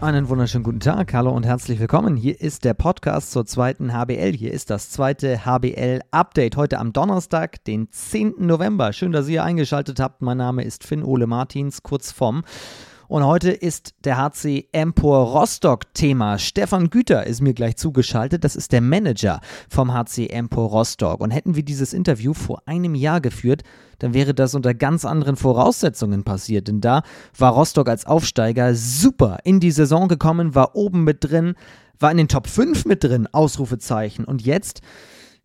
Einen wunderschönen guten Tag, hallo und herzlich willkommen. Hier ist der Podcast zur zweiten HBL. Hier ist das zweite HBL-Update heute am Donnerstag, den 10. November. Schön, dass ihr eingeschaltet habt. Mein Name ist Finn Ole Martins, kurz vom. Und heute ist der HC Empor Rostock Thema. Stefan Güter ist mir gleich zugeschaltet. Das ist der Manager vom HC Empor Rostock. Und hätten wir dieses Interview vor einem Jahr geführt, dann wäre das unter ganz anderen Voraussetzungen passiert. Denn da war Rostock als Aufsteiger super in die Saison gekommen, war oben mit drin, war in den Top 5 mit drin, Ausrufezeichen. Und jetzt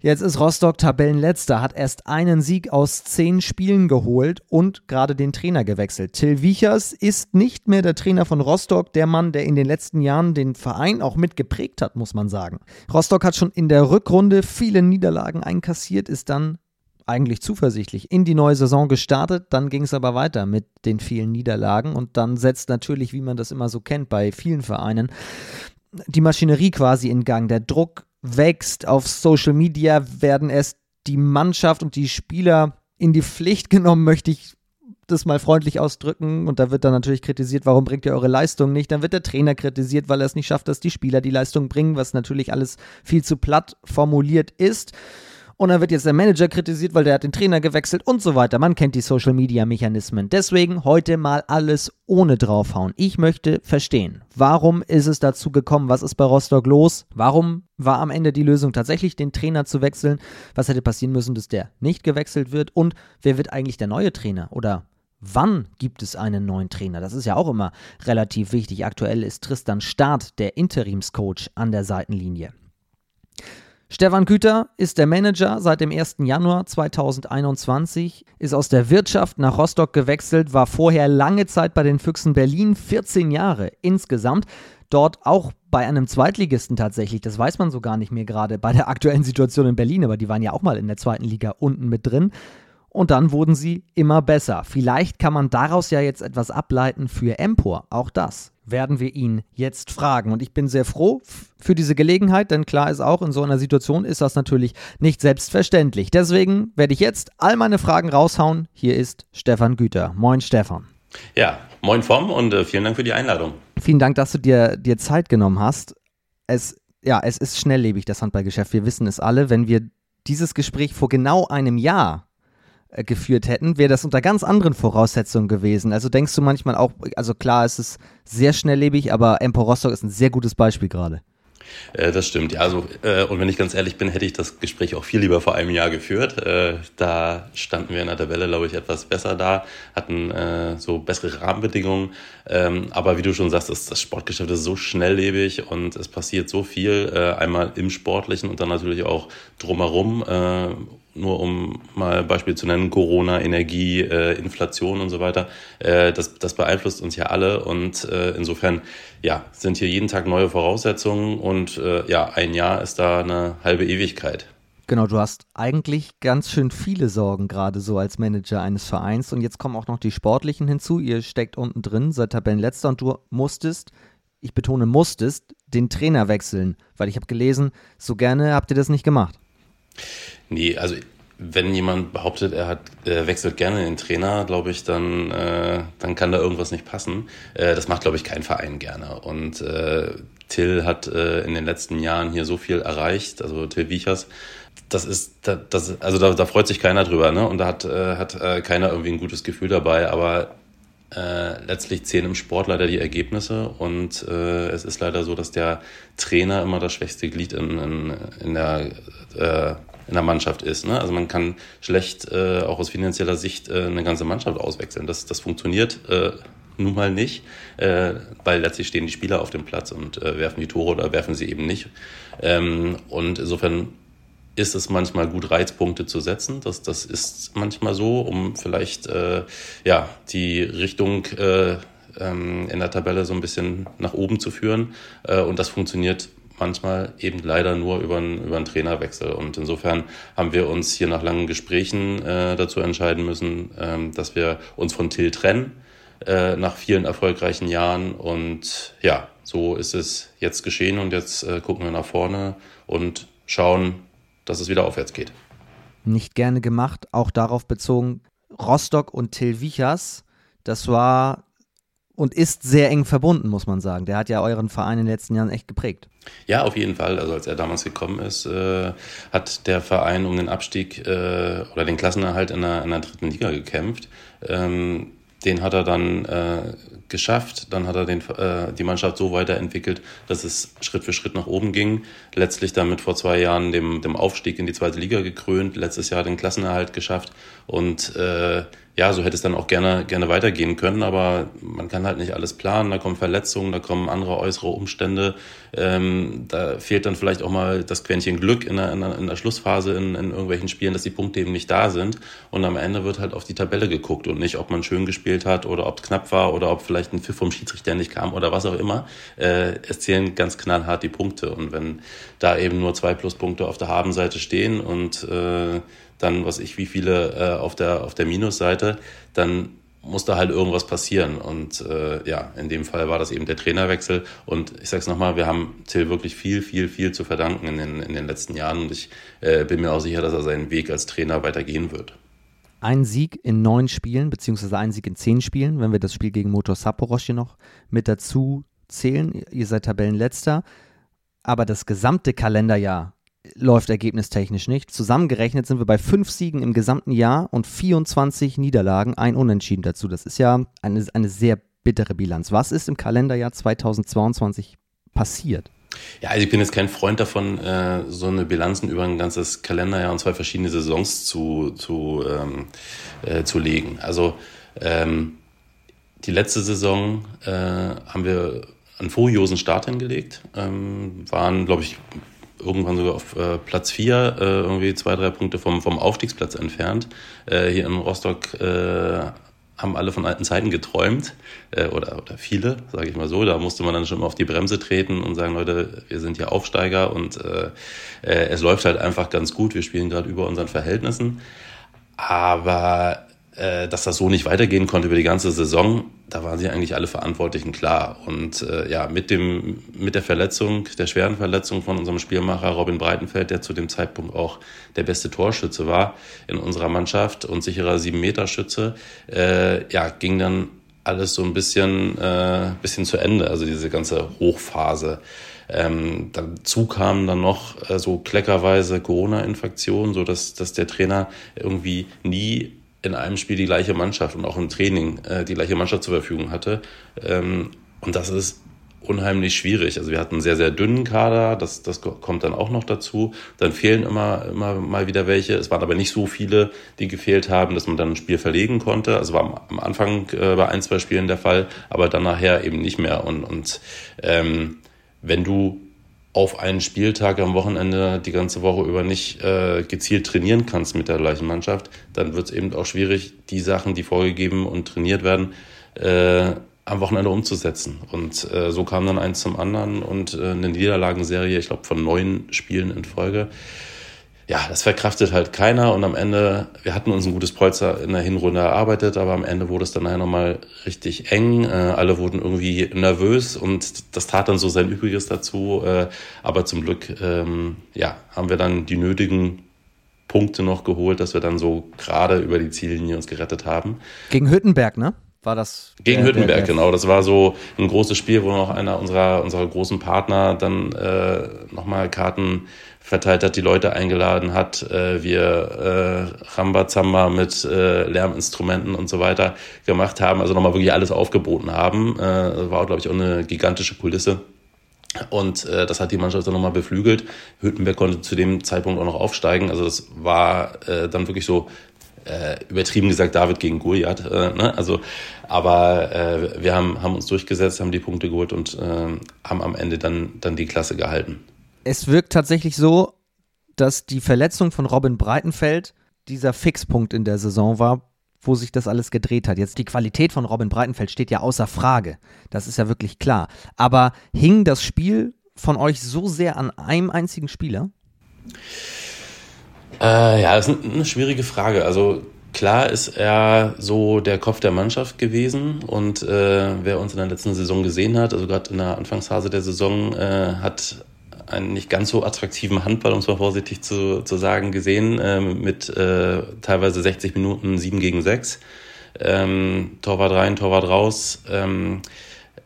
Jetzt ist Rostock Tabellenletzter, hat erst einen Sieg aus zehn Spielen geholt und gerade den Trainer gewechselt. Till Wiechers ist nicht mehr der Trainer von Rostock, der Mann, der in den letzten Jahren den Verein auch mit geprägt hat, muss man sagen. Rostock hat schon in der Rückrunde viele Niederlagen einkassiert, ist dann eigentlich zuversichtlich in die neue Saison gestartet. Dann ging es aber weiter mit den vielen Niederlagen und dann setzt natürlich, wie man das immer so kennt bei vielen Vereinen, die Maschinerie quasi in Gang. Der Druck wächst. Auf Social Media werden erst die Mannschaft und die Spieler in die Pflicht genommen, möchte ich das mal freundlich ausdrücken. Und da wird dann natürlich kritisiert, warum bringt ihr eure Leistung nicht? Dann wird der Trainer kritisiert, weil er es nicht schafft, dass die Spieler die Leistung bringen, was natürlich alles viel zu platt formuliert ist. Und dann wird jetzt der Manager kritisiert, weil der hat den Trainer gewechselt und so weiter. Man kennt die Social Media Mechanismen. Deswegen heute mal alles ohne draufhauen. Ich möchte verstehen, warum ist es dazu gekommen? Was ist bei Rostock los? Warum war am Ende die Lösung tatsächlich, den Trainer zu wechseln? Was hätte passieren müssen, dass der nicht gewechselt wird? Und wer wird eigentlich der neue Trainer? Oder Wann gibt es einen neuen Trainer? Das ist ja auch immer relativ wichtig. Aktuell ist Tristan Staat der Interimscoach an der Seitenlinie. Stefan Küter ist der Manager seit dem 1. Januar 2021, ist aus der Wirtschaft nach Rostock gewechselt, war vorher lange Zeit bei den Füchsen Berlin, 14 Jahre insgesamt. Dort auch bei einem Zweitligisten tatsächlich, das weiß man so gar nicht mehr gerade bei der aktuellen Situation in Berlin, aber die waren ja auch mal in der zweiten Liga unten mit drin. Und dann wurden sie immer besser. Vielleicht kann man daraus ja jetzt etwas ableiten für Empor. Auch das werden wir ihn jetzt fragen. Und ich bin sehr froh für diese Gelegenheit, denn klar ist auch, in so einer Situation ist das natürlich nicht selbstverständlich. Deswegen werde ich jetzt all meine Fragen raushauen. Hier ist Stefan Güter. Moin, Stefan. Ja, moin Vom und äh, vielen Dank für die Einladung. Vielen Dank, dass du dir, dir Zeit genommen hast. Es, ja, es ist schnelllebig, das Handballgeschäft. Wir wissen es alle. Wenn wir dieses Gespräch vor genau einem Jahr geführt hätten, wäre das unter ganz anderen Voraussetzungen gewesen. Also denkst du manchmal auch, also klar, es ist sehr schnelllebig, aber Empor Rostock ist ein sehr gutes Beispiel gerade. Äh, das stimmt, ja. Also, äh, und wenn ich ganz ehrlich bin, hätte ich das Gespräch auch viel lieber vor einem Jahr geführt. Äh, da standen wir in der Tabelle, glaube ich, etwas besser da, hatten äh, so bessere Rahmenbedingungen. Ähm, aber wie du schon sagst, das, das Sportgeschäft ist so schnelllebig und es passiert so viel, äh, einmal im Sportlichen und dann natürlich auch drumherum nur um mal Beispiel zu nennen, Corona, Energie, äh, Inflation und so weiter, äh, das, das beeinflusst uns ja alle und äh, insofern ja, sind hier jeden Tag neue Voraussetzungen und äh, ja, ein Jahr ist da eine halbe Ewigkeit. Genau, du hast eigentlich ganz schön viele Sorgen gerade so als Manager eines Vereins und jetzt kommen auch noch die sportlichen hinzu. Ihr steckt unten drin, seid Tabellenletzter und du musstest, ich betone musstest, den Trainer wechseln, weil ich habe gelesen, so gerne habt ihr das nicht gemacht. Nee, also wenn jemand behauptet, er hat er wechselt gerne den Trainer, glaube ich, dann, äh, dann kann da irgendwas nicht passen. Äh, das macht, glaube ich, kein Verein gerne. Und äh, Till hat äh, in den letzten Jahren hier so viel erreicht, also Till Wiechers. Das ist, das, also da, da freut sich keiner drüber, ne? Und da hat, äh, hat äh, keiner irgendwie ein gutes Gefühl dabei. Aber äh, letztlich zählen im Sport leider die Ergebnisse und äh, es ist leider so, dass der Trainer immer das schwächste Glied in, in, in der äh, in der Mannschaft ist. Ne? Also man kann schlecht äh, auch aus finanzieller Sicht äh, eine ganze Mannschaft auswechseln. Das, das funktioniert äh, nun mal nicht, äh, weil letztlich stehen die Spieler auf dem Platz und äh, werfen die Tore oder werfen sie eben nicht. Ähm, und insofern ist es manchmal gut, Reizpunkte zu setzen. Das, das ist manchmal so, um vielleicht äh, ja, die Richtung äh, ähm, in der Tabelle so ein bisschen nach oben zu führen. Äh, und das funktioniert manchmal eben leider nur über einen, über einen Trainerwechsel. Und insofern haben wir uns hier nach langen Gesprächen äh, dazu entscheiden müssen, ähm, dass wir uns von Till trennen äh, nach vielen erfolgreichen Jahren. Und ja, so ist es jetzt geschehen und jetzt äh, gucken wir nach vorne und schauen, dass es wieder aufwärts geht. Nicht gerne gemacht, auch darauf bezogen, Rostock und Till Wichers, das war und ist sehr eng verbunden, muss man sagen. Der hat ja euren Verein in den letzten Jahren echt geprägt. Ja, auf jeden Fall. Also als er damals gekommen ist, äh, hat der Verein um den Abstieg äh, oder den Klassenerhalt in der, in der dritten Liga gekämpft. Ähm, den hat er dann äh, geschafft. Dann hat er den, äh, die Mannschaft so weiterentwickelt, dass es Schritt für Schritt nach oben ging. Letztlich damit vor zwei Jahren dem, dem Aufstieg in die zweite Liga gekrönt. Letztes Jahr den Klassenerhalt geschafft. Und äh, ja, so hätte es dann auch gerne, gerne weitergehen können, aber man kann halt nicht alles planen. Da kommen Verletzungen, da kommen andere äußere Umstände. Ähm, da fehlt dann vielleicht auch mal das Quäntchen Glück in der, in der, in der Schlussphase in, in irgendwelchen Spielen, dass die Punkte eben nicht da sind. Und am Ende wird halt auf die Tabelle geguckt und nicht, ob man schön gespielt hat oder ob es knapp war oder ob vielleicht ein Pfiff vom Schiedsrichter nicht kam oder was auch immer. Äh, es zählen ganz knallhart die Punkte. Und wenn da eben nur zwei Pluspunkte auf der Habenseite stehen und äh, dann, was ich, wie viele äh, auf, der, auf der Minusseite, dann muss da halt irgendwas passieren. Und äh, ja, in dem Fall war das eben der Trainerwechsel. Und ich sag's nochmal, wir haben Till wirklich viel, viel, viel zu verdanken in den, in den letzten Jahren. Und ich äh, bin mir auch sicher, dass er seinen Weg als Trainer weitergehen wird. Ein Sieg in neun Spielen, beziehungsweise ein Sieg in zehn Spielen, wenn wir das Spiel gegen Motor Sapporosch hier noch mit dazu zählen. Ihr seid Tabellenletzter. Aber das gesamte Kalenderjahr läuft ergebnistechnisch nicht. Zusammengerechnet sind wir bei fünf Siegen im gesamten Jahr und 24 Niederlagen, ein Unentschieden dazu. Das ist ja eine, eine sehr bittere Bilanz. Was ist im Kalenderjahr 2022 passiert? Ja, also ich bin jetzt kein Freund davon, äh, so eine Bilanzen über ein ganzes Kalenderjahr und zwei verschiedene Saisons zu, zu, ähm, äh, zu legen. Also ähm, die letzte Saison äh, haben wir einen furiosen Start hingelegt, ähm, waren, glaube ich, irgendwann sogar auf äh, Platz 4, äh, irgendwie zwei, drei Punkte vom, vom Aufstiegsplatz entfernt. Äh, hier in Rostock äh, haben alle von alten Zeiten geträumt, äh, oder, oder viele, sage ich mal so. Da musste man dann schon mal auf die Bremse treten und sagen, Leute, wir sind hier Aufsteiger und äh, es läuft halt einfach ganz gut. Wir spielen gerade über unseren Verhältnissen. Aber äh, dass das so nicht weitergehen konnte über die ganze Saison, da waren sie eigentlich alle Verantwortlichen klar. Und äh, ja, mit dem mit der Verletzung, der schweren Verletzung von unserem Spielmacher Robin Breitenfeld, der zu dem Zeitpunkt auch der beste Torschütze war in unserer Mannschaft und sicherer sieben Meter Schütze, äh, ja, ging dann alles so ein bisschen äh, bisschen zu Ende. Also diese ganze Hochphase. Ähm, dazu kamen dann noch äh, so kleckerweise Corona-Infektionen, so dass, dass der Trainer irgendwie nie in einem Spiel die gleiche Mannschaft und auch im Training äh, die gleiche Mannschaft zur Verfügung hatte. Ähm, und das ist unheimlich schwierig. Also wir hatten einen sehr, sehr dünnen Kader, das, das kommt dann auch noch dazu. Dann fehlen immer, immer mal wieder welche. Es waren aber nicht so viele, die gefehlt haben, dass man dann ein Spiel verlegen konnte. Also war am Anfang äh, bei ein, zwei Spielen der Fall, aber dann nachher eben nicht mehr. Und, und ähm, wenn du auf einen Spieltag am Wochenende die ganze Woche über nicht äh, gezielt trainieren kannst mit der gleichen Mannschaft, dann wird es eben auch schwierig, die Sachen, die vorgegeben und trainiert werden, äh, am Wochenende umzusetzen. Und äh, so kam dann eins zum anderen und äh, eine Niederlagenserie, ich glaube, von neun Spielen in Folge ja, das verkraftet halt keiner und am Ende, wir hatten uns ein gutes Polster in der Hinrunde erarbeitet, aber am Ende wurde es dann nachher nochmal richtig eng. Äh, alle wurden irgendwie nervös und das tat dann so sein Übriges dazu. Äh, aber zum Glück, ähm, ja, haben wir dann die nötigen Punkte noch geholt, dass wir dann so gerade über die Ziellinie uns gerettet haben. Gegen Hüttenberg, ne? War das? Gegen der, Hüttenberg, der, der genau. Das war so ein großes Spiel, wo noch einer unserer, unserer großen Partner dann äh, nochmal Karten verteilt hat, die Leute eingeladen hat, äh, wir äh, Rambazamba mit äh, Lärminstrumenten und so weiter gemacht haben, also nochmal wirklich alles aufgeboten haben. Äh, war, glaube ich, auch eine gigantische Kulisse. Und äh, das hat die Mannschaft dann nochmal beflügelt. Hüttenberg konnte zu dem Zeitpunkt auch noch aufsteigen. Also das war äh, dann wirklich so äh, übertrieben gesagt David gegen Goliath. Äh, ne? Also, aber äh, wir haben, haben uns durchgesetzt, haben die Punkte geholt und äh, haben am Ende dann, dann die Klasse gehalten es wirkt tatsächlich so, dass die Verletzung von Robin Breitenfeld dieser Fixpunkt in der Saison war, wo sich das alles gedreht hat. Jetzt die Qualität von Robin Breitenfeld steht ja außer Frage. Das ist ja wirklich klar. Aber hing das Spiel von euch so sehr an einem einzigen Spieler? Äh, ja, das ist eine schwierige Frage. Also klar ist er so der Kopf der Mannschaft gewesen und äh, wer uns in der letzten Saison gesehen hat, also gerade in der Anfangsphase der Saison, äh, hat einen nicht ganz so attraktiven Handball, um es mal vorsichtig zu, zu sagen, gesehen, äh, mit äh, teilweise 60 Minuten 7 gegen 6. ähm, Torwart rein, Torwart raus. Ähm,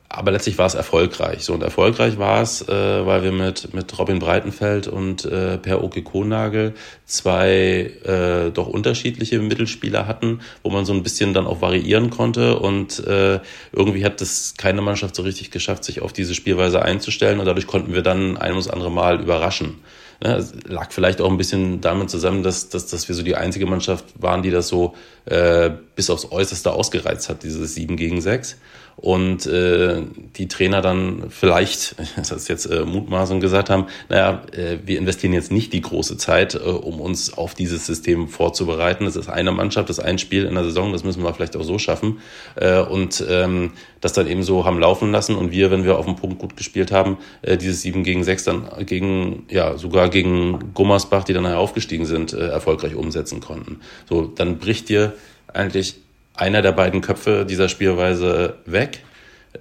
aber letztlich war es erfolgreich. So und erfolgreich war es, äh, weil wir mit mit Robin Breitenfeld und äh, Per Oke Kohnagel zwei äh, doch unterschiedliche Mittelspieler hatten, wo man so ein bisschen dann auch variieren konnte und äh, irgendwie hat das keine Mannschaft so richtig geschafft, sich auf diese Spielweise einzustellen und dadurch konnten wir dann ein ums andere Mal überraschen. Ja, es lag vielleicht auch ein bisschen damit zusammen, dass, dass, dass wir so die einzige Mannschaft waren, die das so äh, bis aufs Äußerste ausgereizt hat, dieses 7 gegen 6 und äh, die Trainer dann vielleicht, das ist jetzt äh, Mutmaßung gesagt haben, naja, äh, wir investieren jetzt nicht die große Zeit, äh, um uns auf dieses System vorzubereiten. Das ist eine Mannschaft, das ist ein Spiel in der Saison, das müssen wir vielleicht auch so schaffen. Äh, und ähm, das dann eben so haben laufen lassen und wir, wenn wir auf dem Punkt gut gespielt haben, äh, dieses 7 gegen 6 dann gegen, ja, sogar gegen Gummersbach, die dann nachher aufgestiegen sind, äh, erfolgreich umsetzen konnten. So, dann bricht dir eigentlich einer der beiden Köpfe dieser Spielweise weg.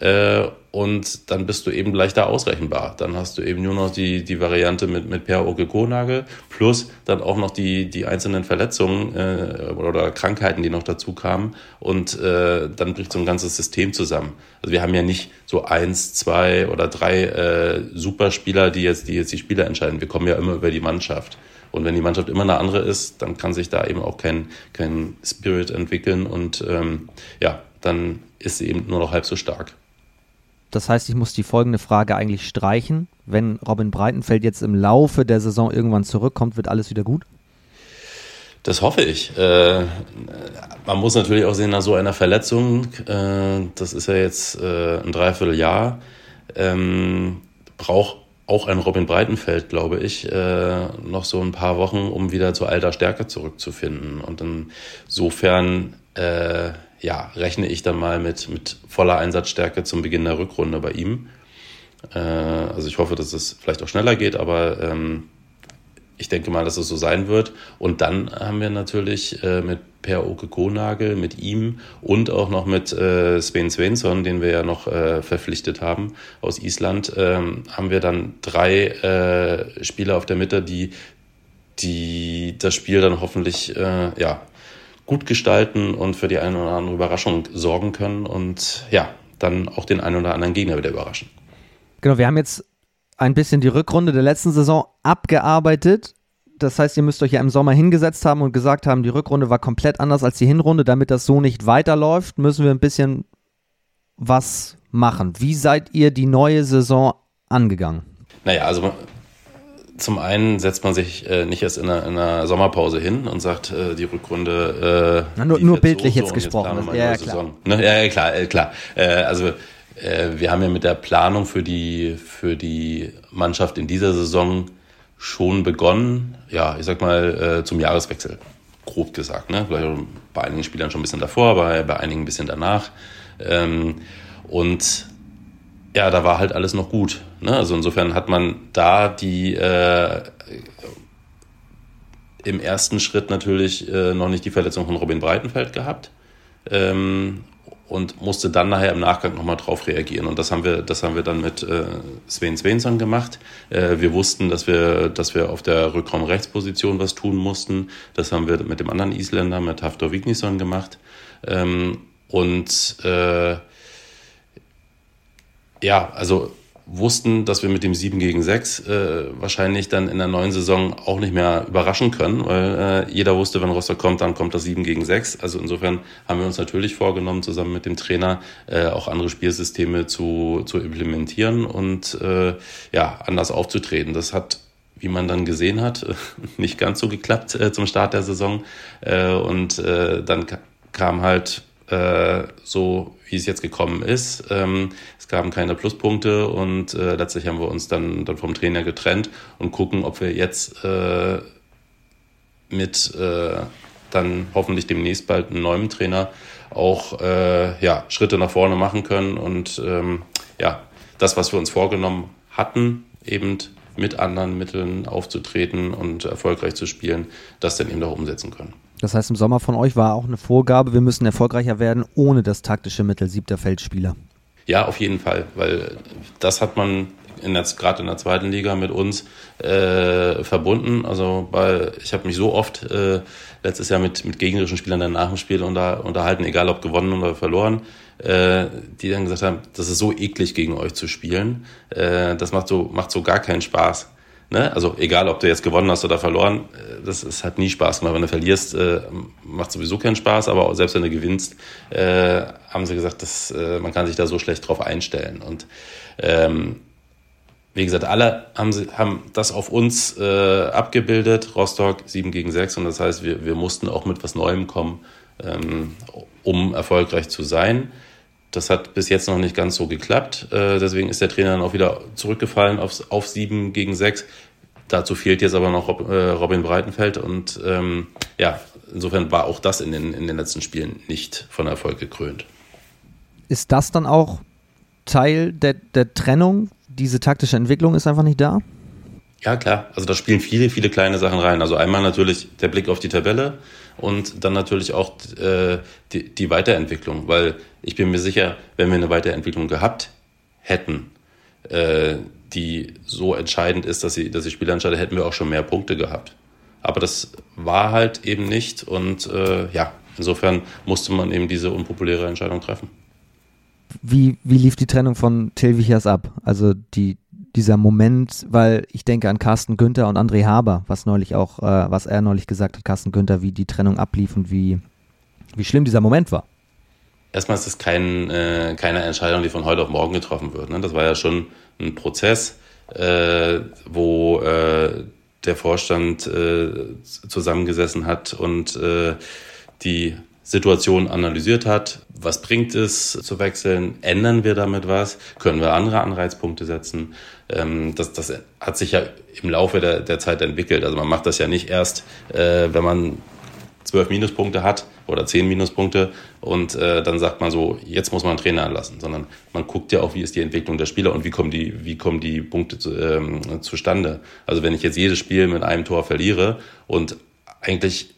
Äh, und dann bist du eben leichter ausrechenbar. Dann hast du eben nur noch die, die Variante mit, mit Per Oke Konagel plus dann auch noch die, die einzelnen Verletzungen äh, oder Krankheiten, die noch dazu kamen. Und äh, dann bricht so ein ganzes System zusammen. Also wir haben ja nicht so eins, zwei oder drei äh, Superspieler, die jetzt, die jetzt die Spieler entscheiden. Wir kommen ja immer über die Mannschaft. Und wenn die Mannschaft immer eine andere ist, dann kann sich da eben auch kein, kein Spirit entwickeln und ähm, ja, dann ist sie eben nur noch halb so stark. Das heißt, ich muss die folgende Frage eigentlich streichen. Wenn Robin Breitenfeld jetzt im Laufe der Saison irgendwann zurückkommt, wird alles wieder gut? Das hoffe ich. Äh, man muss natürlich auch sehen, nach so einer Verletzung, äh, das ist ja jetzt äh, ein Dreivierteljahr, ähm, braucht auch ein Robin Breitenfeld, glaube ich, äh, noch so ein paar Wochen, um wieder zu alter Stärke zurückzufinden. Und insofern, äh, ja, rechne ich dann mal mit, mit voller Einsatzstärke zum Beginn der Rückrunde bei ihm. Äh, also ich hoffe, dass es vielleicht auch schneller geht, aber ähm, ich denke mal, dass es so sein wird. Und dann haben wir natürlich äh, mit Per Oke Konagel, mit ihm und auch noch mit äh, Sven Svensson, den wir ja noch äh, verpflichtet haben aus Island, ähm, haben wir dann drei äh, Spieler auf der Mitte, die, die das Spiel dann hoffentlich äh, ja, gut gestalten und für die eine oder andere Überraschung sorgen können und ja, dann auch den einen oder anderen Gegner wieder überraschen. Genau, wir haben jetzt ein bisschen die Rückrunde der letzten Saison abgearbeitet. Das heißt, ihr müsst euch ja im Sommer hingesetzt haben und gesagt haben, die Rückrunde war komplett anders als die Hinrunde. Damit das so nicht weiterläuft, müssen wir ein bisschen was machen. Wie seid ihr die neue Saison angegangen? Naja, also zum einen setzt man sich äh, nicht erst in einer, in einer, Sommerpause hin und sagt, äh, die Rückrunde. Äh, Na, nur, nur bildlich so, jetzt gesprochen. Jetzt ja, ja, klar. Ne? ja, klar. Äh, klar. Äh, also äh, wir haben ja mit der Planung für die, für die Mannschaft in dieser Saison schon begonnen, ja, ich sag mal, äh, zum Jahreswechsel, grob gesagt. Ne? Vielleicht bei einigen Spielern schon ein bisschen davor, bei, bei einigen ein bisschen danach. Ähm, und ja, da war halt alles noch gut. Ne? Also insofern hat man da die äh, im ersten Schritt natürlich äh, noch nicht die Verletzung von Robin Breitenfeld gehabt. Ähm, und musste dann nachher im Nachgang nochmal drauf reagieren. Und das haben wir, das haben wir dann mit äh, Sven Svensson gemacht. Äh, wir wussten, dass wir, dass wir auf der Rückraumrechtsposition was tun mussten. Das haben wir mit dem anderen Isländer, mit Haftor Vignisson gemacht. Ähm, und äh, ja, also wussten, dass wir mit dem 7 gegen 6 äh, wahrscheinlich dann in der neuen Saison auch nicht mehr überraschen können, weil äh, jeder wusste, wenn Rostock kommt, dann kommt das 7 gegen 6. Also insofern haben wir uns natürlich vorgenommen, zusammen mit dem Trainer äh, auch andere Spielsysteme zu, zu implementieren und äh, ja, anders aufzutreten. Das hat wie man dann gesehen hat, nicht ganz so geklappt äh, zum Start der Saison. Äh, und äh, dann kam halt äh, so wie es jetzt gekommen ist. Ähm, es gaben keine Pluspunkte und äh, letztlich haben wir uns dann, dann vom Trainer getrennt und gucken, ob wir jetzt äh, mit äh, dann hoffentlich demnächst bald einen neuen Trainer auch äh, ja, Schritte nach vorne machen können und ähm, ja, das, was wir uns vorgenommen hatten, eben mit anderen Mitteln aufzutreten und erfolgreich zu spielen, das dann eben auch umsetzen können. Das heißt, im Sommer von euch war auch eine Vorgabe, wir müssen erfolgreicher werden ohne das taktische Mittel siebter Feldspieler. Ja, auf jeden Fall, weil das hat man gerade in der zweiten Liga mit uns äh, verbunden. Also weil ich habe mich so oft äh, letztes Jahr mit, mit gegnerischen Spielern dann nach dem Spiel unter, unterhalten, egal ob gewonnen oder verloren, äh, die dann gesagt haben, das ist so eklig gegen euch zu spielen. Äh, das macht so, macht so gar keinen Spaß. Ne? Also egal, ob du jetzt gewonnen hast oder verloren, äh, das, das hat nie Spaß gemacht. Wenn du verlierst, äh, macht sowieso keinen Spaß, aber selbst wenn du gewinnst, äh, haben sie gesagt, dass, äh, man kann sich da so schlecht drauf einstellen. Und ähm, wie gesagt, alle haben, sie, haben das auf uns äh, abgebildet. Rostock 7 gegen 6 und das heißt, wir, wir mussten auch mit was Neuem kommen, ähm, um erfolgreich zu sein. Das hat bis jetzt noch nicht ganz so geklappt. Äh, deswegen ist der Trainer dann auch wieder zurückgefallen aufs, auf 7 gegen 6. Dazu fehlt jetzt aber noch äh, Robin Breitenfeld und ähm, ja, insofern war auch das in den, in den letzten Spielen nicht von Erfolg gekrönt. Ist das dann auch Teil der, der Trennung diese taktische Entwicklung ist einfach nicht da? Ja, klar. Also da spielen viele, viele kleine Sachen rein. Also einmal natürlich der Blick auf die Tabelle und dann natürlich auch äh, die, die Weiterentwicklung. Weil ich bin mir sicher, wenn wir eine Weiterentwicklung gehabt hätten, äh, die so entscheidend ist, dass sie, dass sie Spieler entscheidet, hätten wir auch schon mehr Punkte gehabt. Aber das war halt eben nicht und äh, ja, insofern musste man eben diese unpopuläre Entscheidung treffen wie, wie lief die Trennung von Till Wichers ab? Also die, dieser Moment, weil ich denke an Carsten Günther und André Haber, was neulich auch, äh, was er neulich gesagt hat, Carsten Günther, wie die Trennung ablief und wie, wie schlimm dieser Moment war. Erstmal ist es kein, äh, keine Entscheidung, die von heute auf morgen getroffen wird. Ne? Das war ja schon ein Prozess, äh, wo äh, der Vorstand äh, zusammengesessen hat und äh, die Situation analysiert hat. Was bringt es zu wechseln? Ändern wir damit was? Können wir andere Anreizpunkte setzen? Ähm, das, das hat sich ja im Laufe der, der Zeit entwickelt. Also man macht das ja nicht erst, äh, wenn man zwölf Minuspunkte hat oder zehn Minuspunkte und äh, dann sagt man so, jetzt muss man einen Trainer anlassen, sondern man guckt ja auch, wie ist die Entwicklung der Spieler und wie kommen die, wie kommen die Punkte zu, ähm, zustande. Also wenn ich jetzt jedes Spiel mit einem Tor verliere und eigentlich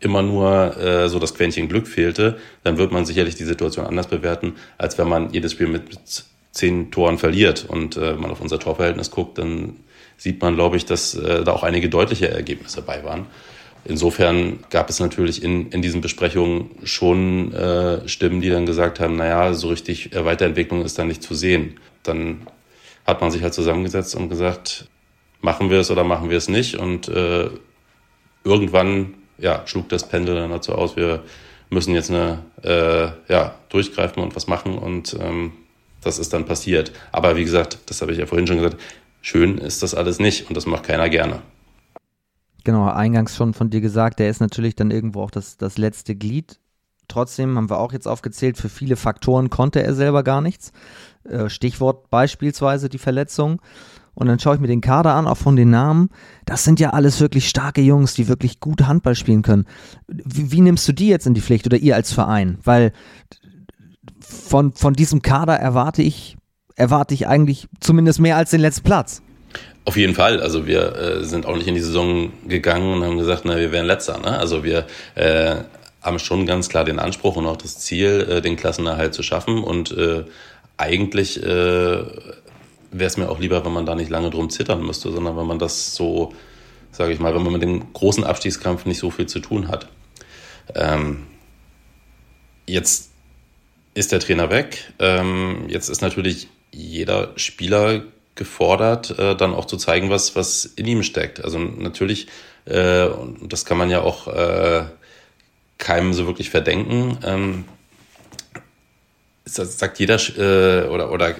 immer nur äh, so das Quäntchen Glück fehlte, dann wird man sicherlich die Situation anders bewerten, als wenn man jedes Spiel mit, mit zehn Toren verliert und äh, man auf unser Torverhältnis guckt, dann sieht man, glaube ich, dass äh, da auch einige deutliche Ergebnisse dabei waren. Insofern gab es natürlich in, in diesen Besprechungen schon äh, Stimmen, die dann gesagt haben, naja, so richtig äh, Weiterentwicklung ist da nicht zu sehen. Dann hat man sich halt zusammengesetzt und gesagt, machen wir es oder machen wir es nicht. Und äh, irgendwann ja, schlug das Pendel dann dazu aus, wir müssen jetzt eine, äh, ja, durchgreifen und was machen und ähm, das ist dann passiert. Aber wie gesagt, das habe ich ja vorhin schon gesagt, schön ist das alles nicht und das macht keiner gerne. Genau, eingangs schon von dir gesagt, der ist natürlich dann irgendwo auch das, das letzte Glied. Trotzdem haben wir auch jetzt aufgezählt, für viele Faktoren konnte er selber gar nichts. Äh, Stichwort beispielsweise die Verletzung. Und dann schaue ich mir den Kader an, auch von den Namen. Das sind ja alles wirklich starke Jungs, die wirklich gut Handball spielen können. Wie, wie nimmst du die jetzt in die Pflicht oder ihr als Verein? Weil von, von diesem Kader erwarte ich, erwarte ich eigentlich zumindest mehr als den letzten Platz. Auf jeden Fall. Also wir äh, sind auch nicht in die Saison gegangen und haben gesagt, na, wir wären letzter. Ne? Also wir äh, haben schon ganz klar den Anspruch und auch das Ziel, äh, den Klassenerhalt zu schaffen. Und äh, eigentlich äh, wäre es mir auch lieber, wenn man da nicht lange drum zittern müsste, sondern wenn man das so, sage ich mal, wenn man mit dem großen Abstiegskampf nicht so viel zu tun hat. Ähm, jetzt ist der Trainer weg. Ähm, jetzt ist natürlich jeder Spieler gefordert, äh, dann auch zu zeigen, was, was in ihm steckt. Also natürlich, äh, und das kann man ja auch äh, keinem so wirklich verdenken, ähm, sagt jeder äh, oder, oder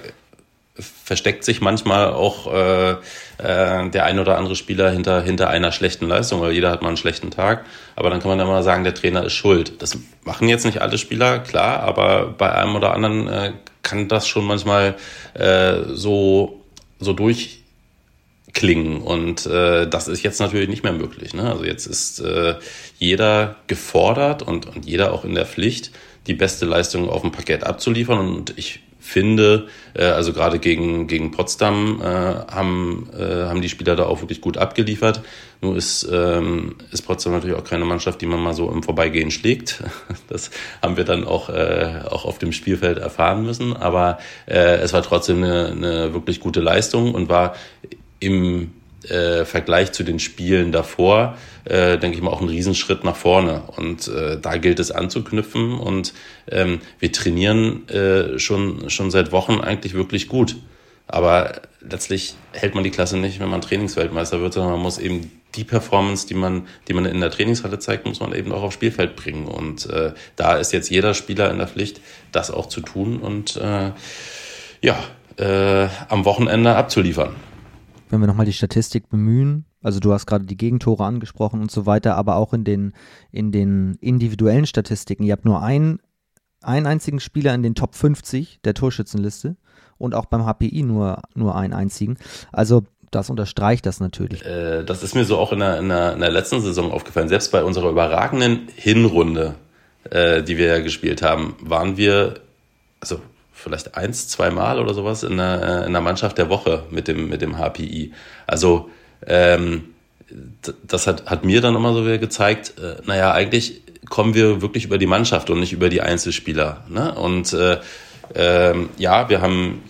versteckt sich manchmal auch äh, äh, der ein oder andere Spieler hinter, hinter einer schlechten Leistung, weil jeder hat mal einen schlechten Tag. Aber dann kann man mal sagen, der Trainer ist schuld. Das machen jetzt nicht alle Spieler, klar, aber bei einem oder anderen äh, kann das schon manchmal äh, so, so durchklingen. Und äh, das ist jetzt natürlich nicht mehr möglich. Ne? Also jetzt ist äh, jeder gefordert und, und jeder auch in der Pflicht, die beste Leistung auf dem Parkett abzuliefern. Und ich finde, äh, also gerade gegen, gegen Potsdam äh, haben, äh, haben die Spieler da auch wirklich gut abgeliefert. Nur ist, ähm, ist Potsdam natürlich auch keine Mannschaft, die man mal so im Vorbeigehen schlägt. Das haben wir dann auch, äh, auch auf dem Spielfeld erfahren müssen. Aber äh, es war trotzdem eine, eine wirklich gute Leistung und war im äh, Vergleich zu den Spielen davor, äh, denke ich mal, auch ein Riesenschritt nach vorne. Und äh, da gilt es anzuknüpfen. Und ähm, wir trainieren äh, schon, schon seit Wochen eigentlich wirklich gut. Aber letztlich hält man die Klasse nicht, wenn man Trainingsweltmeister wird, sondern man muss eben die Performance, die man, die man in der Trainingshalle zeigt, muss man eben auch aufs Spielfeld bringen. Und äh, da ist jetzt jeder Spieler in der Pflicht, das auch zu tun und äh, ja, äh, am Wochenende abzuliefern wenn wir nochmal die Statistik bemühen, also du hast gerade die Gegentore angesprochen und so weiter, aber auch in den, in den individuellen Statistiken, ihr habt nur einen, einen einzigen Spieler in den Top 50 der Torschützenliste und auch beim HPI nur, nur einen einzigen. Also das unterstreicht das natürlich. Äh, das ist mir so auch in der, in, der, in der letzten Saison aufgefallen. Selbst bei unserer überragenden Hinrunde, äh, die wir ja gespielt haben, waren wir, also vielleicht eins, zwei Mal oder sowas in der, äh, in der Mannschaft der Woche mit dem, mit dem HPI. Also ähm, das hat, hat mir dann immer so wieder gezeigt, äh, naja, eigentlich kommen wir wirklich über die Mannschaft und nicht über die Einzelspieler. Ne? Und äh, ähm, ja, wir haben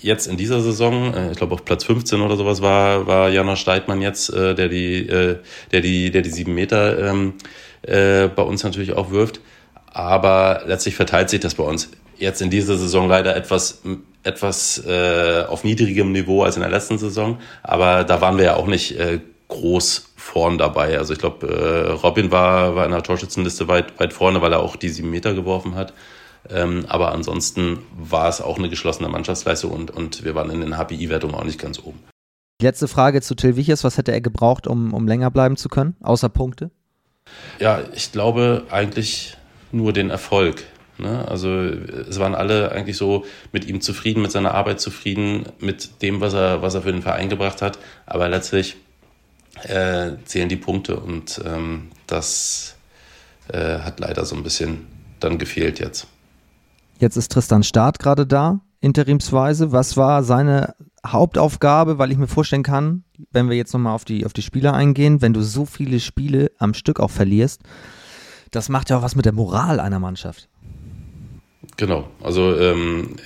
jetzt in dieser Saison, äh, ich glaube auf Platz 15 oder sowas war, war Janosch Steidmann jetzt, äh, der die, äh, der die, der die sieben Meter ähm, äh, bei uns natürlich auch wirft. Aber letztlich verteilt sich das bei uns jetzt in dieser Saison leider etwas, etwas äh, auf niedrigem Niveau als in der letzten Saison. Aber da waren wir ja auch nicht äh, groß vorn dabei. Also ich glaube, äh, Robin war, war in der Torschützenliste weit, weit vorne, weil er auch die sieben Meter geworfen hat. Ähm, aber ansonsten war es auch eine geschlossene Mannschaftsleistung und, und wir waren in den HPI-Wertungen auch nicht ganz oben. Die letzte Frage zu Till Wichers. Was hätte er gebraucht, um, um länger bleiben zu können, außer Punkte? Ja, ich glaube eigentlich nur den Erfolg. Ne? Also es waren alle eigentlich so mit ihm zufrieden, mit seiner Arbeit zufrieden, mit dem, was er, was er für den Verein gebracht hat. Aber letztlich äh, zählen die Punkte und ähm, das äh, hat leider so ein bisschen dann gefehlt jetzt. Jetzt ist Tristan Start gerade da, interimsweise. Was war seine Hauptaufgabe? Weil ich mir vorstellen kann, wenn wir jetzt nochmal auf die, auf die Spieler eingehen, wenn du so viele Spiele am Stück auch verlierst, das macht ja auch was mit der Moral einer Mannschaft. Genau, also ähm,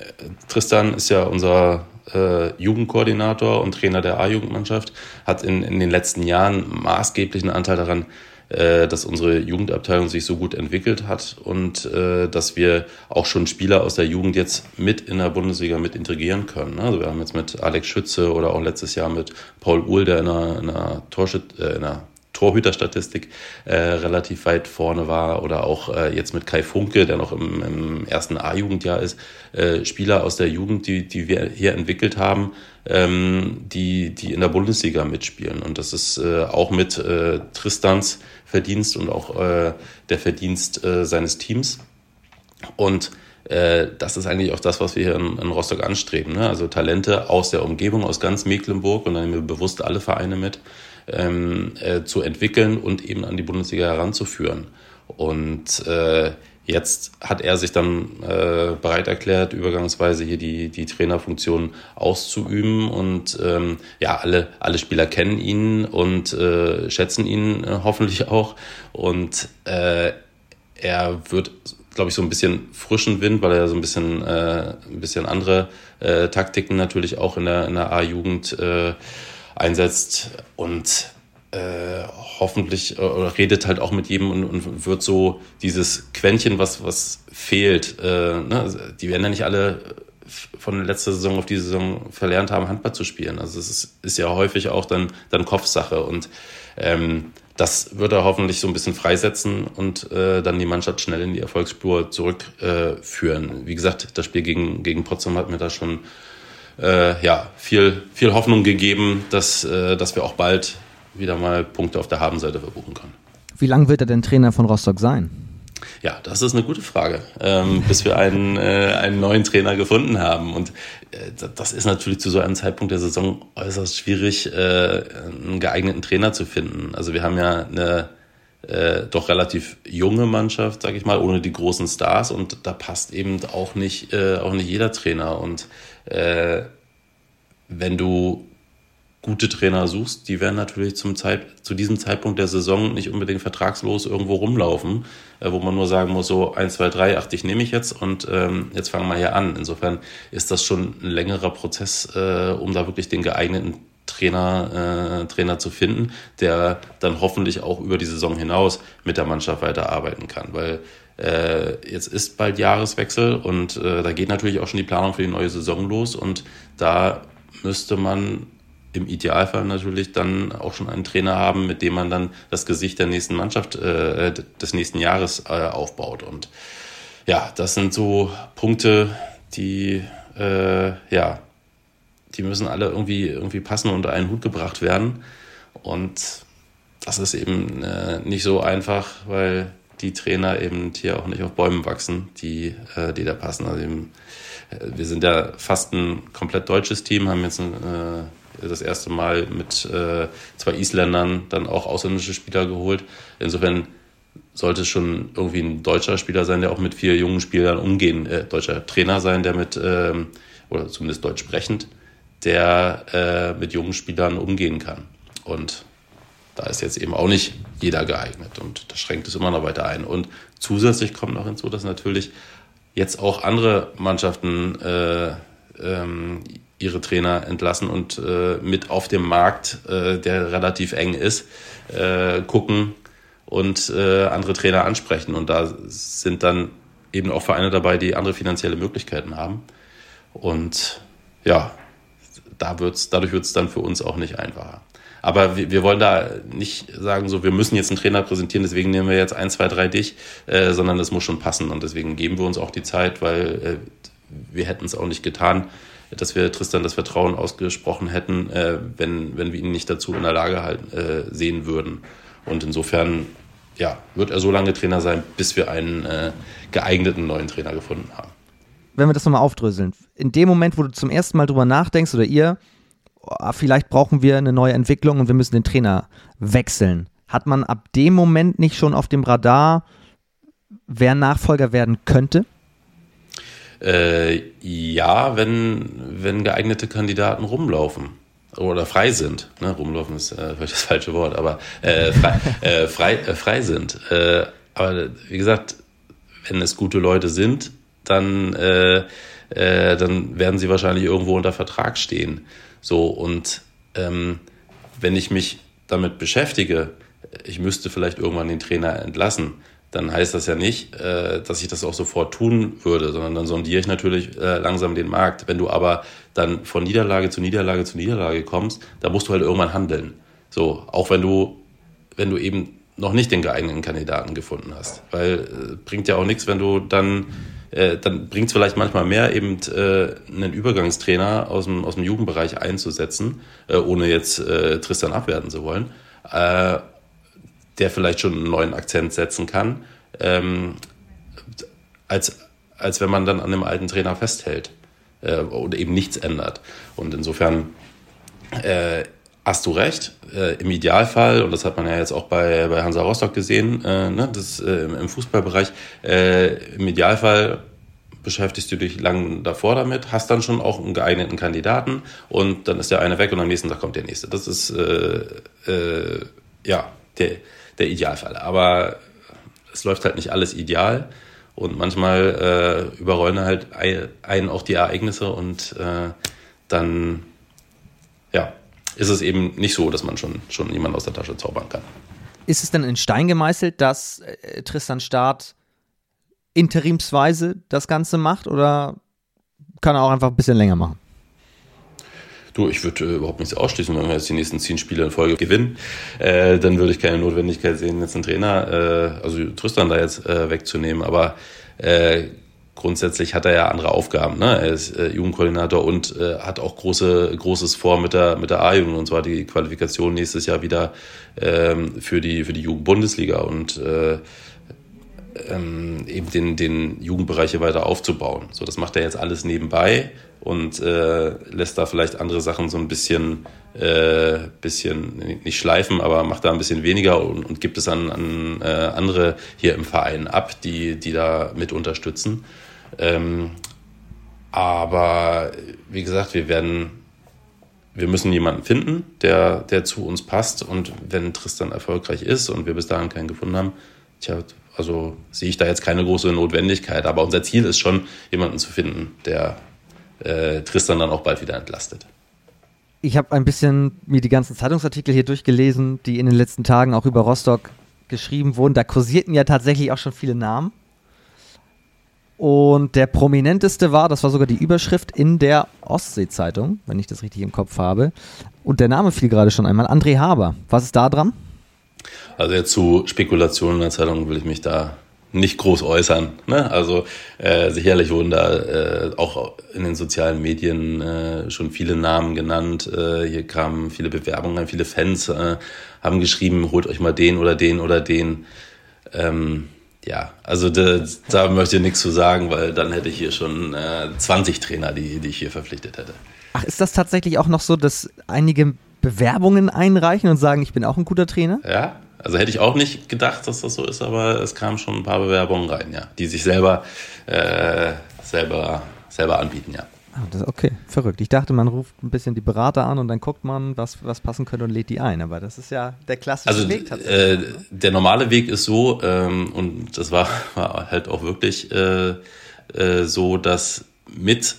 Tristan ist ja unser äh, Jugendkoordinator und Trainer der A-Jugendmannschaft, hat in, in den letzten Jahren maßgeblichen Anteil daran, äh, dass unsere Jugendabteilung sich so gut entwickelt hat und äh, dass wir auch schon Spieler aus der Jugend jetzt mit in der Bundesliga mit integrieren können. Also wir haben jetzt mit Alex Schütze oder auch letztes Jahr mit Paul Uhl, der in einer, in einer, Torschüt äh, in einer Torhüterstatistik äh, relativ weit vorne war oder auch äh, jetzt mit Kai Funke, der noch im, im ersten A-Jugendjahr ist, äh, Spieler aus der Jugend, die, die wir hier entwickelt haben, ähm, die, die in der Bundesliga mitspielen. Und das ist äh, auch mit äh, Tristans Verdienst und auch äh, der Verdienst äh, seines Teams. Und äh, das ist eigentlich auch das, was wir hier in, Rostock anstreben. Ne? Also Talente aus der Umgebung, aus ganz Mecklenburg und dann nehmen wir bewusst alle Vereine mit, ähm, äh, zu entwickeln und eben an die Bundesliga heranzuführen. Und äh, jetzt hat er sich dann äh, bereit erklärt, übergangsweise hier die, die Trainerfunktion auszuüben. Und ähm, ja, alle, alle Spieler kennen ihn und äh, schätzen ihn äh, hoffentlich auch. Und äh, er wird glaube ich, so ein bisschen frischen Wind, weil er so ein bisschen, äh, ein bisschen andere äh, Taktiken natürlich auch in der, in der A-Jugend äh, einsetzt und äh, hoffentlich äh, redet halt auch mit jedem und, und wird so dieses Quäntchen, was, was fehlt. Äh, ne? Die werden ja nicht alle von letzter Saison auf diese Saison verlernt haben, Handball zu spielen. Also es ist, ist ja häufig auch dann, dann Kopfsache und ähm, das wird er hoffentlich so ein bisschen freisetzen und äh, dann die Mannschaft schnell in die Erfolgsspur zurückführen. Äh, Wie gesagt, das Spiel gegen, gegen Potsdam hat mir da schon äh, ja, viel, viel Hoffnung gegeben, dass, äh, dass wir auch bald wieder mal Punkte auf der Habenseite verbuchen können. Wie lange wird er denn Trainer von Rostock sein? Ja, das ist eine gute Frage, ähm, bis wir einen, äh, einen neuen Trainer gefunden haben. Und äh, das ist natürlich zu so einem Zeitpunkt der Saison äußerst schwierig, äh, einen geeigneten Trainer zu finden. Also wir haben ja eine äh, doch relativ junge Mannschaft, sage ich mal, ohne die großen Stars und da passt eben auch nicht, äh, auch nicht jeder Trainer und äh, wenn du gute Trainer suchst, die werden natürlich zum Zeit, zu diesem Zeitpunkt der Saison nicht unbedingt vertragslos irgendwo rumlaufen, äh, wo man nur sagen muss, so 1, 2, 3, ach, dich nehme ich jetzt und ähm, jetzt fangen wir hier an. Insofern ist das schon ein längerer Prozess, äh, um da wirklich den geeigneten Trainer, äh, Trainer zu finden, der dann hoffentlich auch über die Saison hinaus mit der Mannschaft weiterarbeiten kann. Weil äh, jetzt ist bald Jahreswechsel und äh, da geht natürlich auch schon die Planung für die neue Saison los und da müsste man im Idealfall natürlich dann auch schon einen Trainer haben, mit dem man dann das Gesicht der nächsten Mannschaft äh, des nächsten Jahres äh, aufbaut. Und ja, das sind so Punkte, die äh, ja, die müssen alle irgendwie irgendwie passen und unter einen Hut gebracht werden. Und das ist eben äh, nicht so einfach, weil die Trainer eben hier auch nicht auf Bäumen wachsen, die, äh, die da passen. Also eben, äh, wir sind ja fast ein komplett deutsches Team, haben jetzt ein, das erste Mal mit äh, zwei Isländern dann auch ausländische Spieler geholt. Insofern sollte es schon irgendwie ein deutscher Spieler sein, der auch mit vier jungen Spielern umgehen, äh, deutscher Trainer sein, der mit, ähm, oder zumindest deutsch sprechend, der äh, mit jungen Spielern umgehen kann. Und da ist jetzt eben auch nicht jeder geeignet und das schränkt es immer noch weiter ein. Und zusätzlich kommt noch hinzu, dass natürlich jetzt auch andere Mannschaften äh, ähm, ihre Trainer entlassen und äh, mit auf dem Markt, äh, der relativ eng ist, äh, gucken und äh, andere Trainer ansprechen. Und da sind dann eben auch Vereine dabei, die andere finanzielle Möglichkeiten haben. Und ja, da wird's, dadurch wird es dann für uns auch nicht einfacher. Aber wir, wir, wollen da nicht sagen, so wir müssen jetzt einen Trainer präsentieren, deswegen nehmen wir jetzt ein, zwei, drei dich, äh, sondern das muss schon passen. Und deswegen geben wir uns auch die Zeit, weil äh, wir hätten es auch nicht getan, dass wir Tristan das Vertrauen ausgesprochen hätten, äh, wenn, wenn wir ihn nicht dazu in der Lage halt, äh, sehen würden. Und insofern ja, wird er so lange Trainer sein, bis wir einen äh, geeigneten neuen Trainer gefunden haben. Wenn wir das nochmal aufdröseln, in dem Moment, wo du zum ersten Mal drüber nachdenkst oder ihr, vielleicht brauchen wir eine neue Entwicklung und wir müssen den Trainer wechseln, hat man ab dem Moment nicht schon auf dem Radar, wer Nachfolger werden könnte? Äh, ja, wenn, wenn geeignete Kandidaten rumlaufen oder frei sind. Ne, rumlaufen ist äh, das falsche Wort, aber äh, frei, äh, frei, äh, frei sind. Äh, aber wie gesagt, wenn es gute Leute sind, dann, äh, dann werden sie wahrscheinlich irgendwo unter Vertrag stehen. So, und ähm, wenn ich mich damit beschäftige, ich müsste vielleicht irgendwann den Trainer entlassen, dann heißt das ja nicht, äh, dass ich das auch sofort tun würde, sondern dann sondiere ich natürlich äh, langsam den Markt. Wenn du aber dann von Niederlage zu Niederlage zu Niederlage kommst, da musst du halt irgendwann handeln. So, auch wenn du, wenn du eben noch nicht den geeigneten Kandidaten gefunden hast. Weil äh, bringt ja auch nichts, wenn du dann, äh, dann bringt es vielleicht manchmal mehr, eben äh, einen Übergangstrainer aus dem, aus dem Jugendbereich einzusetzen, äh, ohne jetzt äh, Tristan abwerten zu wollen. Äh, der vielleicht schon einen neuen Akzent setzen kann, ähm, als, als wenn man dann an dem alten Trainer festhält und eben nichts ändert. Und insofern hast du recht, äh, im Idealfall, und das hat man ja jetzt auch bei, bei Hansa Rostock gesehen, äh, ne, das, äh, im Fußballbereich, äh, im Idealfall beschäftigst du dich lang davor damit, hast dann schon auch einen geeigneten Kandidaten und dann ist der eine weg und am nächsten Tag kommt der nächste. Das ist äh, äh, ja der, der Idealfall. Aber es läuft halt nicht alles ideal und manchmal überrollen halt einen auch die Ereignisse und dann ist es eben nicht so, dass man schon, schon jemanden aus der Tasche zaubern kann. Ist es denn in Stein gemeißelt, dass äh, Tristan Staat interimsweise das Ganze macht oder kann er auch einfach ein bisschen länger machen? Du, ich würde äh, überhaupt nichts ausschließen, wenn wir jetzt die nächsten zehn Spiele in Folge gewinnen, äh, dann würde ich keine Notwendigkeit sehen, jetzt einen Trainer, äh, also Tristan da jetzt äh, wegzunehmen. Aber äh, grundsätzlich hat er ja andere Aufgaben. Ne? Er ist äh, Jugendkoordinator und äh, hat auch große, Großes vor mit der, mit der A-Jugend und zwar die Qualifikation nächstes Jahr wieder ähm, für die, für die Jugendbundesliga. Und äh, ähm, eben den, den Jugendbereich hier weiter aufzubauen. So, das macht er jetzt alles nebenbei und äh, lässt da vielleicht andere Sachen so ein bisschen, äh, bisschen nicht schleifen, aber macht da ein bisschen weniger und, und gibt es an, an äh, andere hier im Verein ab, die, die da mit unterstützen. Ähm, aber wie gesagt, wir werden, wir müssen jemanden finden, der, der zu uns passt. Und wenn Tristan erfolgreich ist und wir bis dahin keinen gefunden haben, tja, also sehe ich da jetzt keine große Notwendigkeit. Aber unser Ziel ist schon, jemanden zu finden, der äh, Tristan dann auch bald wieder entlastet. Ich habe ein bisschen mir die ganzen Zeitungsartikel hier durchgelesen, die in den letzten Tagen auch über Rostock geschrieben wurden. Da kursierten ja tatsächlich auch schon viele Namen. Und der prominenteste war, das war sogar die Überschrift in der Ostsee-Zeitung, wenn ich das richtig im Kopf habe. Und der Name fiel gerade schon einmal, André Haber. Was ist da dran? Also jetzt zu Spekulationen in der Zeitung will ich mich da nicht groß äußern. Ne? Also äh, sicherlich wurden da äh, auch in den sozialen Medien äh, schon viele Namen genannt. Äh, hier kamen viele Bewerbungen, viele Fans äh, haben geschrieben, holt euch mal den oder den oder den. Ähm, ja, also da, da möchte ich nichts zu sagen, weil dann hätte ich hier schon äh, 20 Trainer, die, die ich hier verpflichtet hätte. Ach, ist das tatsächlich auch noch so, dass einige Bewerbungen einreichen und sagen, ich bin auch ein guter Trainer? Ja, also hätte ich auch nicht gedacht, dass das so ist, aber es kamen schon ein paar Bewerbungen rein, ja, die sich selber, äh, selber, selber anbieten, ja. Ah, das, okay, verrückt. Ich dachte, man ruft ein bisschen die Berater an und dann guckt man, was, was passen könnte und lädt die ein. Aber das ist ja der klassische also, Weg tatsächlich. Äh, der normale Weg ist so, ähm, und das war, war halt auch wirklich äh, äh, so, dass mit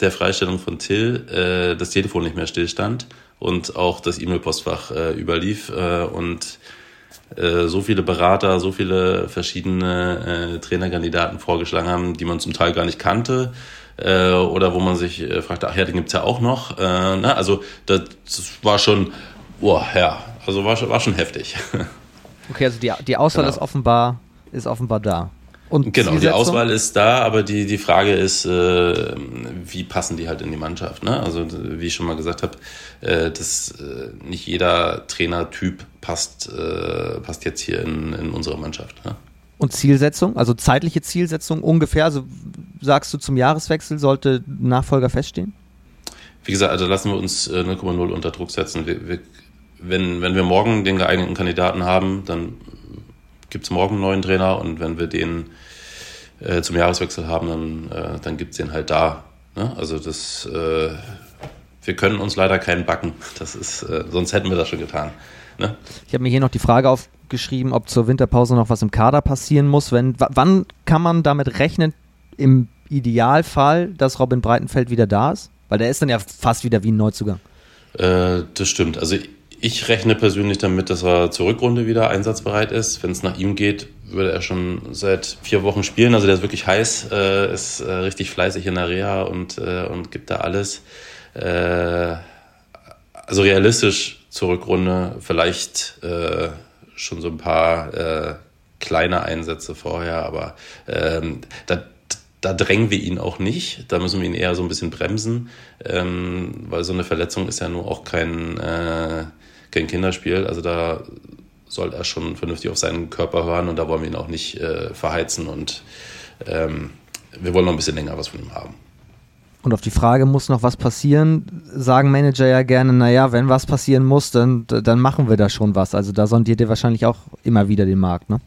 der Freistellung von Till äh, das Telefon nicht mehr stillstand und auch das E-Mail-Postfach äh, überlief äh, und so viele Berater, so viele verschiedene Trainerkandidaten vorgeschlagen haben, die man zum Teil gar nicht kannte äh, oder wo man sich äh, fragte, ach ja, den gibt's ja auch noch. Äh, na, also das, war schon, boah, ja, also war, war schon heftig. Okay, also die, die Auswahl genau. ist offenbar ist offenbar da. Und genau, die Auswahl ist da, aber die, die Frage ist, äh, wie passen die halt in die Mannschaft? Ne? Also wie ich schon mal gesagt habe, äh, dass äh, nicht jeder Trainertyp passt, äh, passt jetzt hier in, in unsere Mannschaft. Ne? Und Zielsetzung, also zeitliche Zielsetzung ungefähr, also sagst du zum Jahreswechsel sollte Nachfolger feststehen? Wie gesagt, also lassen wir uns 0,0 äh, unter Druck setzen. Wir, wir, wenn, wenn wir morgen den geeigneten Kandidaten haben, dann gibt es morgen einen neuen Trainer und wenn wir den äh, zum Jahreswechsel haben, dann, äh, dann gibt es den halt da. Ne? Also das, äh, wir können uns leider keinen backen. Das ist, äh, sonst hätten wir das schon getan. Ne? Ich habe mir hier noch die Frage aufgeschrieben, ob zur Winterpause noch was im Kader passieren muss. Wenn, wann kann man damit rechnen, im Idealfall, dass Robin Breitenfeld wieder da ist? Weil der ist dann ja fast wieder wie ein Neuzugang. Äh, das stimmt. Also ich rechne persönlich damit, dass er zur Rückrunde wieder einsatzbereit ist. Wenn es nach ihm geht, würde er schon seit vier Wochen spielen. Also der ist wirklich heiß, äh, ist äh, richtig fleißig in der Reha und, äh, und gibt da alles. Äh, also realistisch zur Rückrunde, vielleicht äh, schon so ein paar äh, kleine Einsätze vorher, aber ähm, da, da drängen wir ihn auch nicht. Da müssen wir ihn eher so ein bisschen bremsen, ähm, weil so eine Verletzung ist ja nur auch kein kein Kinderspiel. Also da soll er schon vernünftig auf seinen Körper hören und da wollen wir ihn auch nicht äh, verheizen und ähm, wir wollen noch ein bisschen länger was von ihm haben. Und auf die Frage, muss noch was passieren, sagen Manager ja gerne, naja, wenn was passieren muss, dann, dann machen wir da schon was. Also da sondiert ihr wahrscheinlich auch immer wieder den Markt, ne?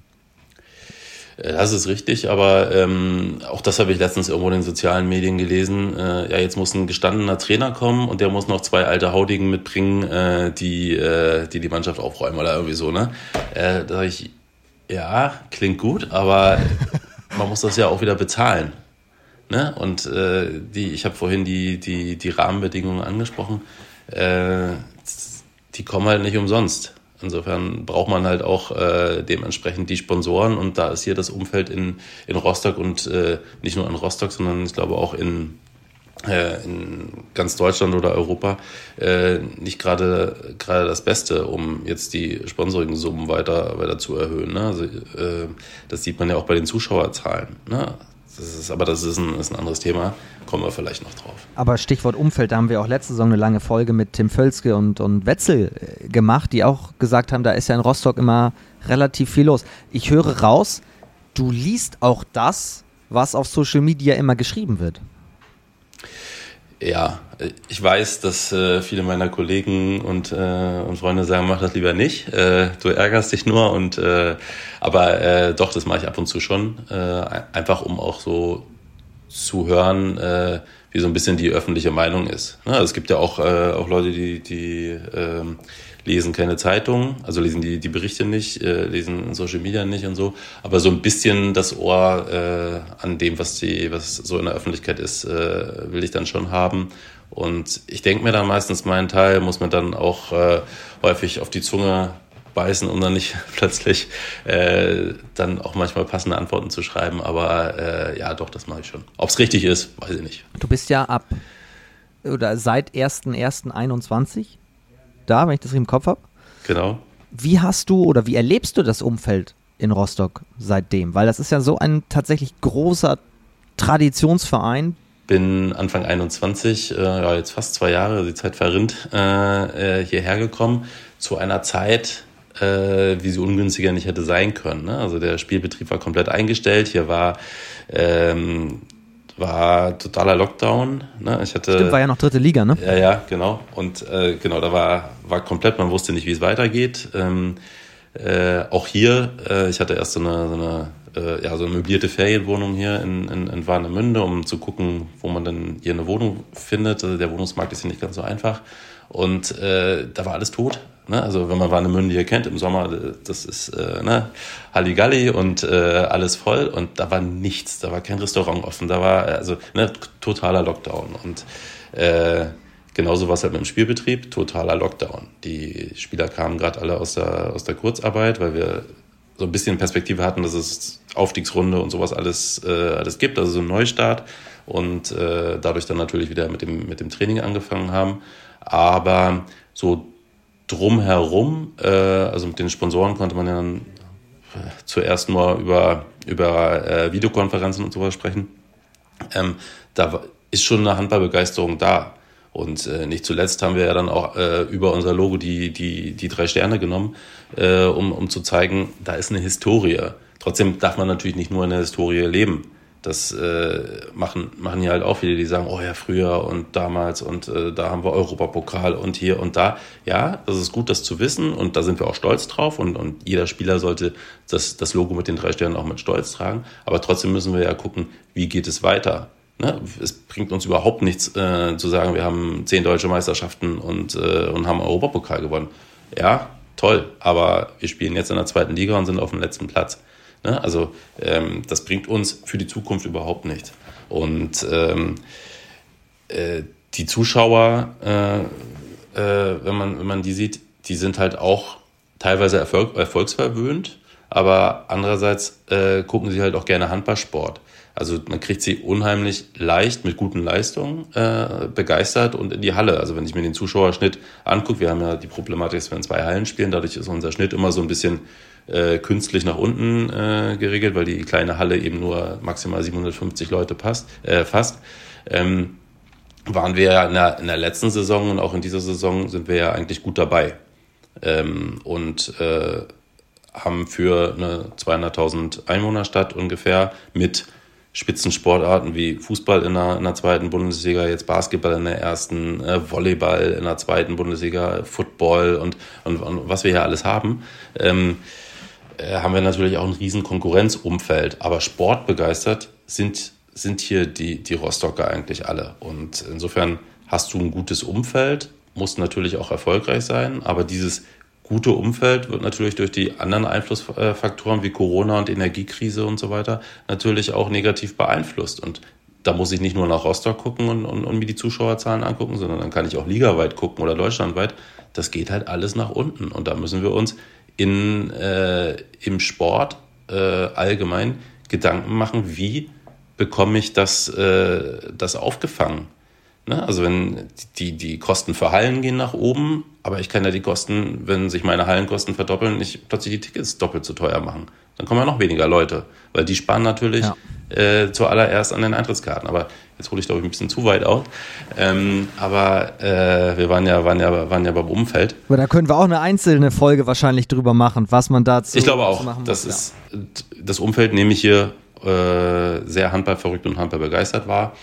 Äh, das ist richtig, aber ähm, auch das habe ich letztens irgendwo in den sozialen Medien gelesen. Äh, ja, jetzt muss ein gestandener Trainer kommen und der muss noch zwei alte Hautigen mitbringen, äh, die, äh, die die Mannschaft aufräumen oder irgendwie so. Ne? Äh, da sage ich, ja, klingt gut, aber man muss das ja auch wieder bezahlen. Ne? Und äh, die, ich habe vorhin die, die, die Rahmenbedingungen angesprochen. Äh, die kommen halt nicht umsonst. Insofern braucht man halt auch äh, dementsprechend die Sponsoren und da ist hier das Umfeld in, in Rostock und äh, nicht nur in Rostock, sondern ich glaube auch in, äh, in ganz Deutschland oder Europa äh, nicht gerade das Beste, um jetzt die Sponsoring-Summen weiter, weiter zu erhöhen. Ne? Also, äh, das sieht man ja auch bei den Zuschauerzahlen. Ne? Das ist, aber das ist ein, ist ein anderes Thema. Kommen wir vielleicht noch drauf. Aber Stichwort Umfeld, da haben wir auch letzte Saison eine lange Folge mit Tim Völzke und, und Wetzel äh, gemacht, die auch gesagt haben, da ist ja in Rostock immer relativ viel los. Ich höre raus, du liest auch das, was auf Social Media immer geschrieben wird. Ja, ich weiß, dass äh, viele meiner Kollegen und, äh, und Freunde sagen, mach das lieber nicht. Äh, du ärgerst dich nur und äh, aber äh, doch, das mache ich ab und zu schon. Äh, einfach um auch so zu hören, äh, wie so ein bisschen die öffentliche Meinung ist. Ne? Also es gibt ja auch, äh, auch Leute, die, die äh, lesen keine Zeitung, also lesen die, die Berichte nicht, äh, lesen Social Media nicht und so, aber so ein bisschen das Ohr äh, an dem, was die, was so in der Öffentlichkeit ist, äh, will ich dann schon haben. Und ich denke mir dann meistens, meinen Teil muss man dann auch äh, häufig auf die Zunge beißen, um dann nicht plötzlich äh, dann auch manchmal passende Antworten zu schreiben. Aber äh, ja, doch, das mache ich schon. Ob es richtig ist, weiß ich nicht. Du bist ja ab oder seit 1.1.21 da, wenn ich das im Kopf habe. Genau. Wie hast du oder wie erlebst du das Umfeld in Rostock seitdem? Weil das ist ja so ein tatsächlich großer Traditionsverein. Bin Anfang 21, äh, ja, jetzt fast zwei Jahre, die Zeit verrinnt, äh, äh, hierher gekommen, zu einer Zeit, äh, wie sie ungünstiger nicht hätte sein können. Ne? Also der Spielbetrieb war komplett eingestellt. Hier war ähm, war totaler Lockdown. Ne? Ich hatte, Stimmt, war ja noch dritte Liga, ne? Ja, ja, genau. Und äh, genau, da war, war komplett, man wusste nicht, wie es weitergeht. Ähm, äh, auch hier, äh, ich hatte erst so eine, so eine, äh, ja, so eine möblierte Ferienwohnung hier in, in, in Warnemünde, um zu gucken, wo man denn hier eine Wohnung findet. Also der Wohnungsmarkt ist hier nicht ganz so einfach. Und äh, da war alles tot. Ne? Also wenn man Warnemünde hier kennt im Sommer, das ist äh, ne? Halligalli und äh, alles voll und da war nichts, da war kein Restaurant offen, da war also ne, totaler Lockdown und äh, genauso war es halt mit dem Spielbetrieb, totaler Lockdown. Die Spieler kamen gerade alle aus der, aus der Kurzarbeit, weil wir so ein bisschen Perspektive hatten, dass es Aufstiegsrunde und sowas alles, äh, alles gibt, also so ein Neustart und äh, dadurch dann natürlich wieder mit dem, mit dem Training angefangen haben. Aber so drumherum, äh, also mit den Sponsoren konnte man ja dann äh, zuerst nur über, über äh, Videokonferenzen und sowas sprechen. Ähm, da ist schon eine Handballbegeisterung da. Und äh, nicht zuletzt haben wir ja dann auch äh, über unser Logo die, die, die drei Sterne genommen, äh, um, um zu zeigen, da ist eine Historie. Trotzdem darf man natürlich nicht nur in der Historie leben. Das äh, machen, machen ja halt auch viele, die sagen, oh ja, früher und damals und äh, da haben wir Europapokal und hier und da. Ja, das ist gut, das zu wissen und da sind wir auch stolz drauf und, und jeder Spieler sollte das, das Logo mit den drei Sternen auch mit Stolz tragen. Aber trotzdem müssen wir ja gucken, wie geht es weiter. Ne? Es bringt uns überhaupt nichts äh, zu sagen, wir haben zehn deutsche Meisterschaften und, äh, und haben Europapokal gewonnen. Ja, toll, aber wir spielen jetzt in der zweiten Liga und sind auf dem letzten Platz. Ne? Also ähm, das bringt uns für die Zukunft überhaupt nichts. Und ähm, äh, die Zuschauer, äh, äh, wenn, man, wenn man die sieht, die sind halt auch teilweise erfolg erfolgsverwöhnt, aber andererseits äh, gucken sie halt auch gerne Handballsport. Also man kriegt sie unheimlich leicht mit guten Leistungen äh, begeistert und in die Halle. Also wenn ich mir den Zuschauerschnitt angucke, wir haben ja die Problematik, dass wir in zwei Hallen spielen, dadurch ist unser Schnitt immer so ein bisschen äh, künstlich nach unten äh, geregelt, weil die kleine Halle eben nur maximal 750 Leute passt, äh, fasst. Ähm, waren wir ja in der, in der letzten Saison und auch in dieser Saison sind wir ja eigentlich gut dabei. Ähm, und äh, haben für eine 200.000 Einwohnerstadt ungefähr mit Spitzensportarten wie Fußball in der, in der zweiten Bundesliga, jetzt Basketball in der ersten, äh, Volleyball in der zweiten Bundesliga, Football und, und, und was wir hier alles haben. Ähm, äh, haben wir natürlich auch ein riesen Konkurrenzumfeld. Aber sportbegeistert sind, sind hier die, die Rostocker eigentlich alle. Und insofern hast du ein gutes Umfeld, musst natürlich auch erfolgreich sein, aber dieses gute Umfeld wird natürlich durch die anderen Einflussfaktoren wie Corona und Energiekrise und so weiter natürlich auch negativ beeinflusst. Und da muss ich nicht nur nach Rostock gucken und, und, und mir die Zuschauerzahlen angucken, sondern dann kann ich auch ligaweit gucken oder deutschlandweit. Das geht halt alles nach unten. Und da müssen wir uns in, äh, im Sport äh, allgemein Gedanken machen, wie bekomme ich das, äh, das aufgefangen. Ne? Also wenn die, die Kosten für Hallen gehen nach oben, aber ich kann ja die Kosten, wenn sich meine Hallenkosten verdoppeln, nicht plötzlich die Tickets doppelt so teuer machen. Dann kommen ja noch weniger Leute, weil die sparen natürlich ja. äh, zuallererst an den Eintrittskarten. Aber Jetzt hole ich, glaube ich, ein bisschen zu weit aus. Ähm, aber äh, wir waren ja, waren, ja, waren ja beim Umfeld. Aber da können wir auch eine einzelne Folge wahrscheinlich drüber machen, was man dazu Ich glaube auch. das, ist, ja. das Umfeld nehme ich hier äh, sehr handballverrückt und handballbegeistert war.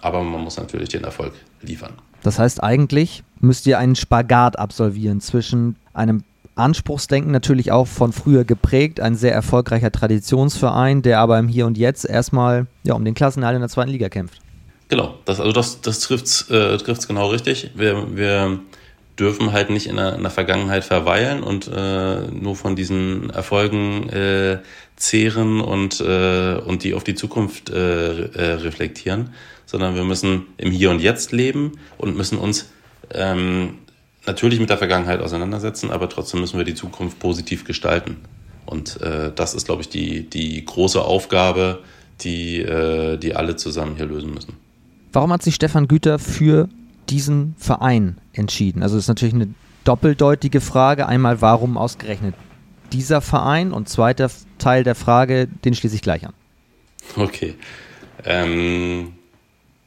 Aber man muss natürlich den Erfolg liefern. Das heißt, eigentlich müsst ihr einen Spagat absolvieren zwischen einem Anspruchsdenken natürlich auch von früher geprägt, ein sehr erfolgreicher Traditionsverein, der aber im Hier und Jetzt erstmal ja, um den Klassenerhalt in der zweiten Liga kämpft. Genau, das, also das, das trifft es äh, genau richtig. Wir, wir dürfen halt nicht in der, in der Vergangenheit verweilen und äh, nur von diesen Erfolgen äh, zehren und, äh, und die auf die Zukunft äh, äh, reflektieren, sondern wir müssen im Hier und Jetzt leben und müssen uns ähm, natürlich mit der Vergangenheit auseinandersetzen, aber trotzdem müssen wir die Zukunft positiv gestalten. Und äh, das ist, glaube ich, die, die große Aufgabe, die, äh, die alle zusammen hier lösen müssen. Warum hat sich Stefan Güter für diesen Verein entschieden? Also das ist natürlich eine doppeldeutige Frage. Einmal, warum ausgerechnet dieser Verein? Und zweiter Teil der Frage, den schließe ich gleich an. Okay. Ähm,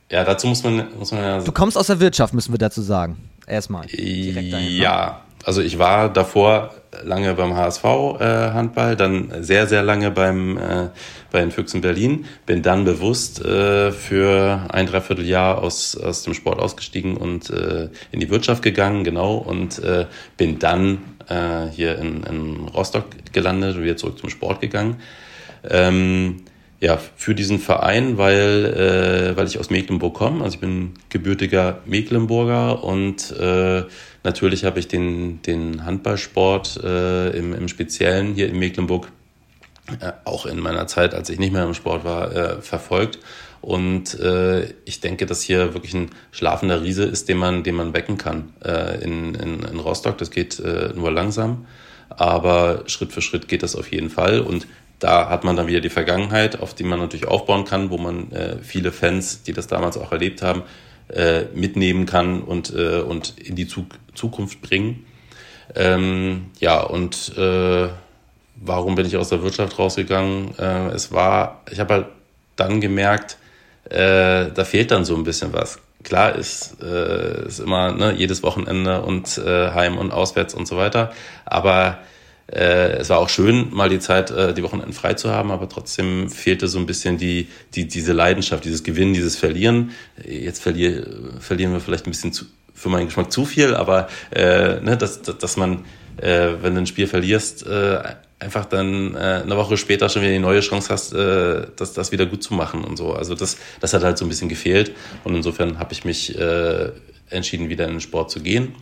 ja, dazu muss man, muss man ja. Du kommst aus der Wirtschaft, müssen wir dazu sagen. Erstmal. Ja, also ich war davor lange beim HSV äh, Handball, dann sehr, sehr lange beim, äh, bei den Füchsen Berlin, bin dann bewusst äh, für ein Dreivierteljahr aus, aus dem Sport ausgestiegen und äh, in die Wirtschaft gegangen, genau, und äh, bin dann äh, hier in, in Rostock gelandet und wieder zurück zum Sport gegangen. Ähm, ja, für diesen Verein, weil, äh, weil ich aus Mecklenburg komme. Also ich bin gebürtiger Mecklenburger und äh, natürlich habe ich den, den Handballsport äh, im, im Speziellen hier in Mecklenburg äh, auch in meiner Zeit, als ich nicht mehr im Sport war, äh, verfolgt. Und äh, ich denke, dass hier wirklich ein schlafender Riese ist, den man, den man wecken kann äh, in, in, in Rostock. Das geht äh, nur langsam, aber Schritt für Schritt geht das auf jeden Fall. Und da hat man dann wieder die Vergangenheit, auf die man natürlich aufbauen kann, wo man äh, viele Fans, die das damals auch erlebt haben, äh, mitnehmen kann und, äh, und in die Zug Zukunft bringen. Ähm, ja, und äh, warum bin ich aus der Wirtschaft rausgegangen? Äh, es war, ich habe halt dann gemerkt, äh, da fehlt dann so ein bisschen was. Klar ist, äh, ist immer ne, jedes Wochenende und äh, heim und auswärts und so weiter, aber äh, es war auch schön, mal die Zeit, äh, die Wochenenden frei zu haben, aber trotzdem fehlte so ein bisschen die, die, diese Leidenschaft, dieses Gewinnen, dieses Verlieren. Jetzt verlier, verlieren wir vielleicht ein bisschen zu, für meinen Geschmack zu viel, aber äh, ne, dass, dass man, äh, wenn du ein Spiel verlierst, äh, einfach dann äh, eine Woche später schon wieder die neue Chance hast, äh, das, das wieder gut zu machen und so. Also das, das hat halt so ein bisschen gefehlt. Und insofern habe ich mich äh, entschieden, wieder in den Sport zu gehen.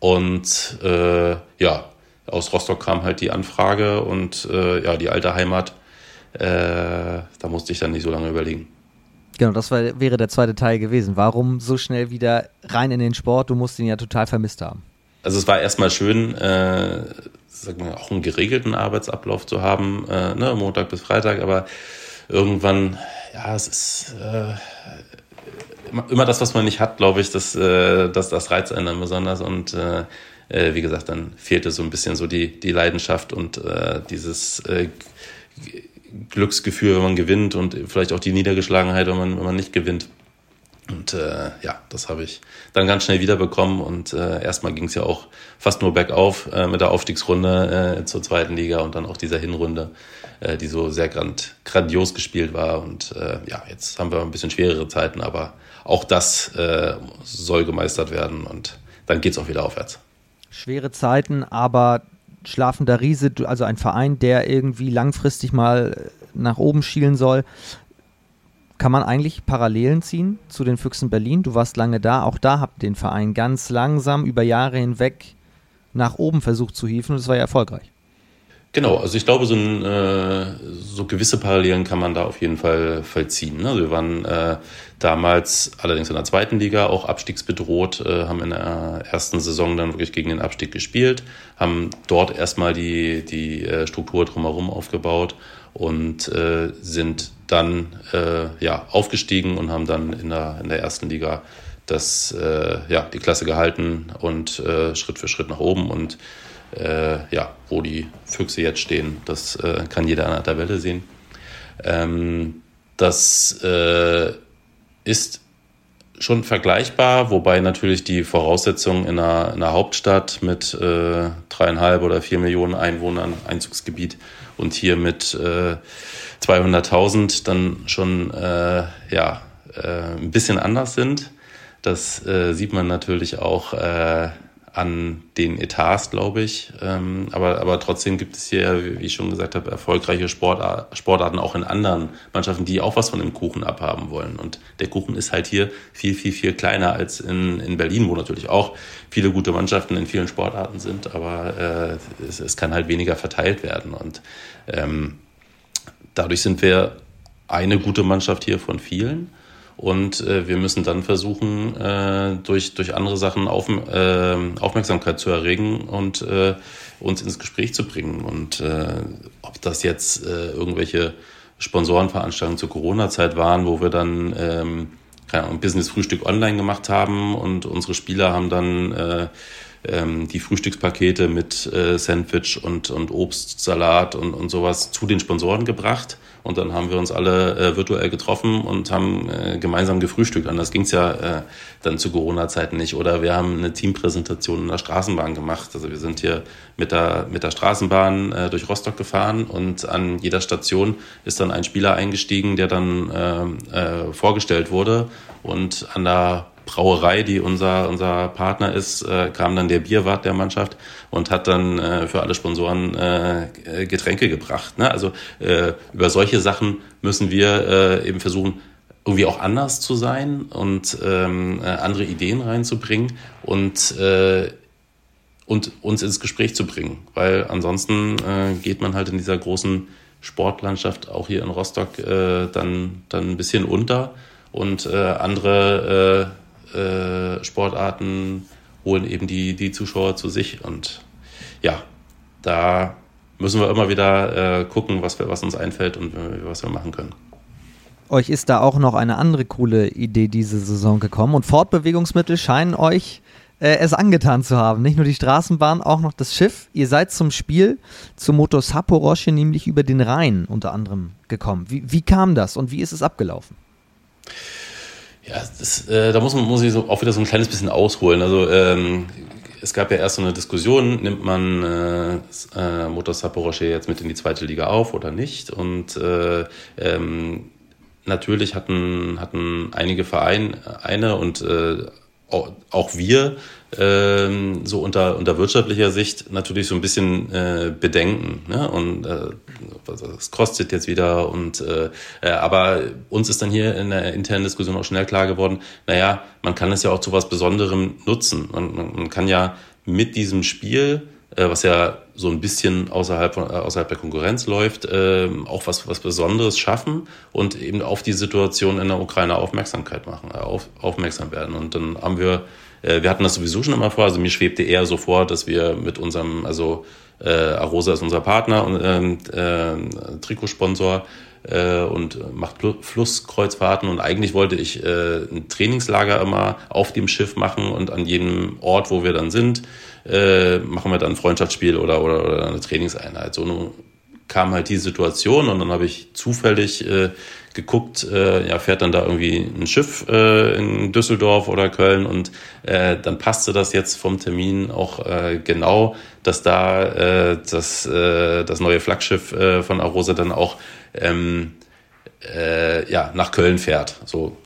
Und äh, ja, aus Rostock kam halt die Anfrage und äh, ja, die alte Heimat, äh, da musste ich dann nicht so lange überlegen. Genau, das war, wäre der zweite Teil gewesen. Warum so schnell wieder rein in den Sport? Du musst ihn ja total vermisst haben. Also es war erstmal schön, äh, sag mal, auch einen geregelten Arbeitsablauf zu haben, äh, ne, Montag bis Freitag, aber irgendwann, ja, es ist äh, immer, immer das, was man nicht hat, glaube ich, das, äh, das, das reizt einen dann besonders und äh, äh, wie gesagt, dann fehlte so ein bisschen so die, die Leidenschaft und äh, dieses äh, Glücksgefühl, wenn man gewinnt und vielleicht auch die Niedergeschlagenheit, wenn man, wenn man nicht gewinnt. Und äh, ja, das habe ich dann ganz schnell wiederbekommen und äh, erstmal ging es ja auch fast nur bergauf äh, mit der Aufstiegsrunde äh, zur zweiten Liga und dann auch dieser Hinrunde, äh, die so sehr grand, grandios gespielt war. Und äh, ja, jetzt haben wir ein bisschen schwerere Zeiten, aber auch das äh, soll gemeistert werden und dann geht es auch wieder aufwärts schwere Zeiten, aber schlafender Riese, also ein Verein, der irgendwie langfristig mal nach oben schielen soll. Kann man eigentlich Parallelen ziehen zu den Füchsen Berlin? Du warst lange da, auch da habt den Verein ganz langsam über Jahre hinweg nach oben versucht zu hieven und es war ja erfolgreich. Genau, also ich glaube, so, ein, äh, so gewisse Parallelen kann man da auf jeden Fall vollziehen. Also wir waren äh, damals allerdings in der zweiten Liga auch abstiegsbedroht, äh, haben in der ersten Saison dann wirklich gegen den Abstieg gespielt, haben dort erstmal die, die äh, Struktur drumherum aufgebaut und äh, sind dann äh, ja, aufgestiegen und haben dann in der, in der ersten Liga das, äh, ja, die Klasse gehalten und äh, Schritt für Schritt nach oben und äh, ja, wo die Füchse jetzt stehen. Das äh, kann jeder an der Tabelle sehen. Ähm, das äh, ist schon vergleichbar, wobei natürlich die Voraussetzungen in einer, in einer Hauptstadt mit dreieinhalb oder vier Millionen Einwohnern, Einzugsgebiet und hier mit 200.000 dann schon äh, ja, äh, ein bisschen anders sind. Das äh, sieht man natürlich auch äh, an den Etats, glaube ich. Ähm, aber, aber trotzdem gibt es hier, wie ich schon gesagt habe, erfolgreiche Sportart, Sportarten auch in anderen Mannschaften, die auch was von dem Kuchen abhaben wollen. Und der Kuchen ist halt hier viel, viel, viel kleiner als in, in Berlin, wo natürlich auch viele gute Mannschaften in vielen Sportarten sind, aber äh, es, es kann halt weniger verteilt werden. Und ähm, dadurch sind wir eine gute Mannschaft hier von vielen. Und äh, wir müssen dann versuchen, äh, durch, durch andere Sachen auf, äh, Aufmerksamkeit zu erregen und äh, uns ins Gespräch zu bringen. Und äh, ob das jetzt äh, irgendwelche Sponsorenveranstaltungen zur Corona-Zeit waren, wo wir dann ähm, Ahnung, Business-Frühstück online gemacht haben und unsere Spieler haben dann ähm, die Frühstückspakete mit äh, Sandwich und, und Obst, Salat und, und sowas zu den Sponsoren gebracht. Und dann haben wir uns alle äh, virtuell getroffen und haben äh, gemeinsam gefrühstückt. Anders ging es ja äh, dann zu Corona-Zeiten nicht. Oder wir haben eine Teampräsentation in der Straßenbahn gemacht. Also wir sind hier mit der, mit der Straßenbahn äh, durch Rostock gefahren und an jeder Station ist dann ein Spieler eingestiegen, der dann äh, äh, vorgestellt wurde. Und an der Brauerei, die unser, unser Partner ist, äh, kam dann der Bierwart der Mannschaft und hat dann äh, für alle Sponsoren äh, Getränke gebracht. Ne? Also äh, über solche Sachen müssen wir äh, eben versuchen, irgendwie auch anders zu sein und ähm, äh, andere Ideen reinzubringen und, äh, und uns ins Gespräch zu bringen. Weil ansonsten äh, geht man halt in dieser großen Sportlandschaft auch hier in Rostock äh, dann, dann ein bisschen unter und äh, andere äh, äh, Sportarten holen eben die, die Zuschauer zu sich. Und ja, da müssen wir immer wieder äh, gucken, was, wir, was uns einfällt und was wir machen können. Euch ist da auch noch eine andere coole Idee diese Saison gekommen und Fortbewegungsmittel scheinen euch äh, es angetan zu haben. Nicht nur die Straßenbahn, auch noch das Schiff. Ihr seid zum Spiel zum Motor Saporosche nämlich über den Rhein unter anderem gekommen. Wie, wie kam das und wie ist es abgelaufen? Ja, das, äh, da muss man muss ich so auch wieder so ein kleines bisschen ausholen. Also ähm, es gab ja erst so eine Diskussion, nimmt man äh, äh, Motor Saporosche jetzt mit in die zweite Liga auf oder nicht? Und äh, ähm, natürlich hatten, hatten einige Vereine und äh, auch wir ähm, so unter, unter wirtschaftlicher Sicht natürlich so ein bisschen äh, bedenken. Ne? Und äh, das kostet jetzt wieder. Und äh, äh, aber uns ist dann hier in der internen Diskussion auch schnell klar geworden, naja, man kann es ja auch zu was Besonderem nutzen. Man, man, man kann ja mit diesem Spiel was ja so ein bisschen außerhalb, von, äh, außerhalb der Konkurrenz läuft, äh, auch was, was Besonderes schaffen und eben auf die Situation in der Ukraine Aufmerksamkeit machen, äh, auf, aufmerksam werden. Und dann haben wir, äh, wir hatten das sowieso schon immer vor, also mir schwebte eher so vor, dass wir mit unserem, also äh, Arosa ist unser Partner und ähm, äh, Trikotsponsor, äh, und macht Flusskreuzfahrten und eigentlich wollte ich äh, ein Trainingslager immer auf dem Schiff machen und an jedem Ort, wo wir dann sind, äh, machen wir dann ein Freundschaftsspiel oder, oder, oder eine Trainingseinheit. So nun kam halt die Situation und dann habe ich zufällig äh, geguckt, äh, ja, fährt dann da irgendwie ein Schiff äh, in Düsseldorf oder Köln und äh, dann passte das jetzt vom Termin auch äh, genau, dass da äh, das, äh, das neue Flaggschiff äh, von Arosa dann auch ähm, äh, ja, nach Köln fährt. So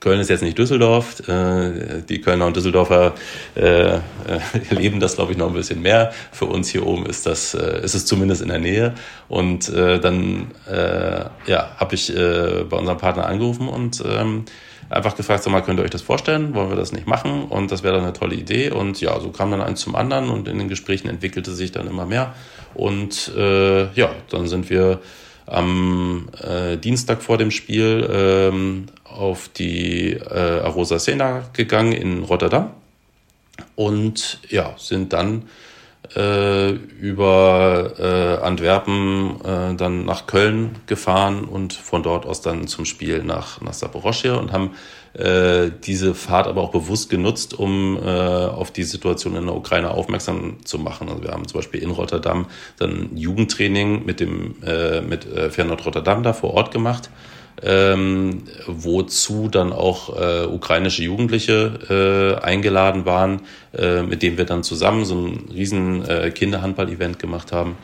Köln ist jetzt nicht Düsseldorf. Äh, die Kölner und Düsseldorfer äh, erleben das, glaube ich, noch ein bisschen mehr. Für uns hier oben ist das, äh, ist es zumindest in der Nähe. Und äh, dann äh, ja, habe ich äh, bei unserem Partner angerufen und ähm, einfach gefragt, sag mal, könnt ihr euch das vorstellen? Wollen wir das nicht machen? Und das wäre dann eine tolle Idee. Und ja, so kam dann eins zum anderen und in den Gesprächen entwickelte sich dann immer mehr. Und äh, ja, dann sind wir am äh, Dienstag vor dem Spiel ähm, auf die äh, Arosa Sena gegangen in Rotterdam und ja, sind dann äh, über äh, Antwerpen äh, dann nach Köln gefahren und von dort aus dann zum Spiel nach, nach Saporoschje und haben äh, diese Fahrt aber auch bewusst genutzt, um äh, auf die Situation in der Ukraine aufmerksam zu machen. Also wir haben zum Beispiel in Rotterdam dann Jugendtraining mit dem äh, mit Fernand Rotterdam da vor Ort gemacht ähm, wozu dann auch äh, ukrainische Jugendliche äh, eingeladen waren, äh, mit denen wir dann zusammen so ein riesen äh, Kinderhandball-Event gemacht haben.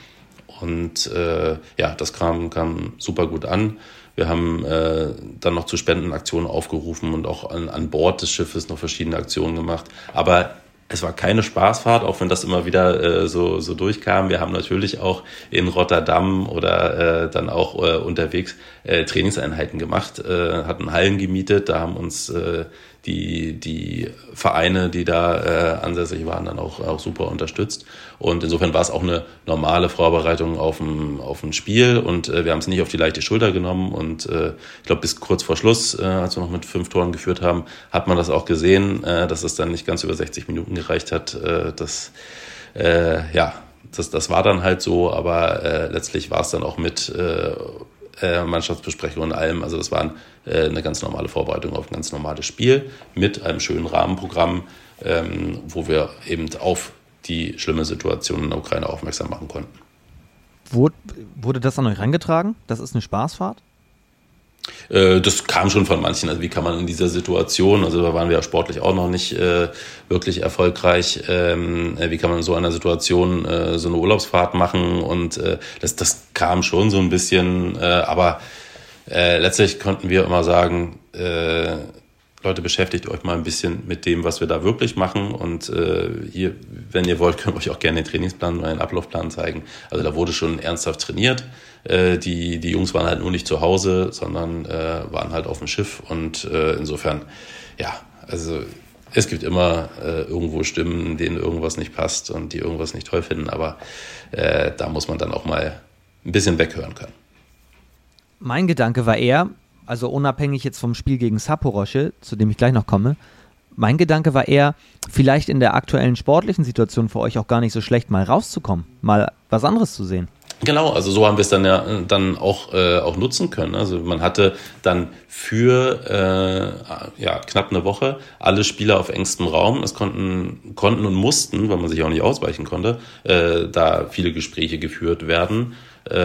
Und äh, ja, das kam, kam super gut an. Wir haben äh, dann noch zu Spendenaktionen aufgerufen und auch an, an Bord des Schiffes noch verschiedene Aktionen gemacht. Aber es war keine Spaßfahrt, auch wenn das immer wieder äh, so, so durchkam. Wir haben natürlich auch in Rotterdam oder äh, dann auch äh, unterwegs äh, Trainingseinheiten gemacht, äh, hatten Hallen gemietet, da haben uns äh, die, die Vereine, die da äh, ansässig waren, dann auch, auch super unterstützt. Und insofern war es auch eine normale Vorbereitung auf ein, auf ein Spiel und äh, wir haben es nicht auf die leichte Schulter genommen. Und äh, ich glaube, bis kurz vor Schluss, äh, als wir noch mit fünf Toren geführt haben, hat man das auch gesehen, äh, dass es dann nicht ganz über 60 Minuten gereicht hat. Äh, das, äh, ja, das, das war dann halt so, aber äh, letztlich war es dann auch mit äh, äh, Mannschaftsbesprechung und allem. Also das war äh, eine ganz normale Vorbereitung auf ein ganz normales Spiel mit einem schönen Rahmenprogramm, ähm, wo wir eben auf die schlimme Situation in der Ukraine aufmerksam machen konnten. Wurde, das an euch herangetragen? Das ist eine Spaßfahrt? Äh, das kam schon von manchen. Also wie kann man in dieser Situation, also da waren wir ja sportlich auch noch nicht äh, wirklich erfolgreich, ähm, äh, wie kann man in so einer Situation äh, so eine Urlaubsfahrt machen? Und äh, das, das kam schon so ein bisschen, äh, aber letztlich konnten wir immer sagen, Leute, beschäftigt euch mal ein bisschen mit dem, was wir da wirklich machen. Und äh, hier, wenn ihr wollt, können wir euch auch gerne den Trainingsplan oder den Ablaufplan zeigen. Also da wurde schon ernsthaft trainiert. Äh, die, die Jungs waren halt nur nicht zu Hause, sondern äh, waren halt auf dem Schiff. Und äh, insofern, ja, also es gibt immer äh, irgendwo Stimmen, denen irgendwas nicht passt und die irgendwas nicht toll finden. Aber äh, da muss man dann auch mal ein bisschen weghören können. Mein Gedanke war eher, also unabhängig jetzt vom Spiel gegen Saporosche, zu dem ich gleich noch komme, mein Gedanke war eher, vielleicht in der aktuellen sportlichen Situation für euch auch gar nicht so schlecht, mal rauszukommen, mal was anderes zu sehen. Genau, also so haben wir es dann ja dann auch, äh, auch nutzen können. Also man hatte dann für äh, ja, knapp eine Woche alle Spieler auf engstem Raum. Es konnten, konnten und mussten, weil man sich auch nicht ausweichen konnte, äh, da viele Gespräche geführt werden, äh,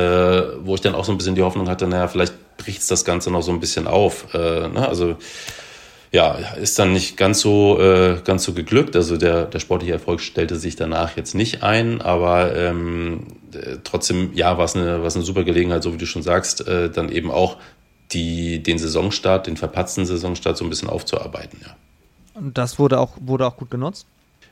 wo ich dann auch so ein bisschen die Hoffnung hatte, naja, vielleicht bricht das Ganze noch so ein bisschen auf. Äh, ne? Also ja, ist dann nicht ganz so, äh, ganz so geglückt. Also der, der sportliche Erfolg stellte sich danach jetzt nicht ein, aber ähm, äh, trotzdem, ja, war es eine, eine super Gelegenheit, so wie du schon sagst, äh, dann eben auch die, den Saisonstart, den verpatzten Saisonstart so ein bisschen aufzuarbeiten. Ja. Und das wurde auch, wurde auch gut genutzt?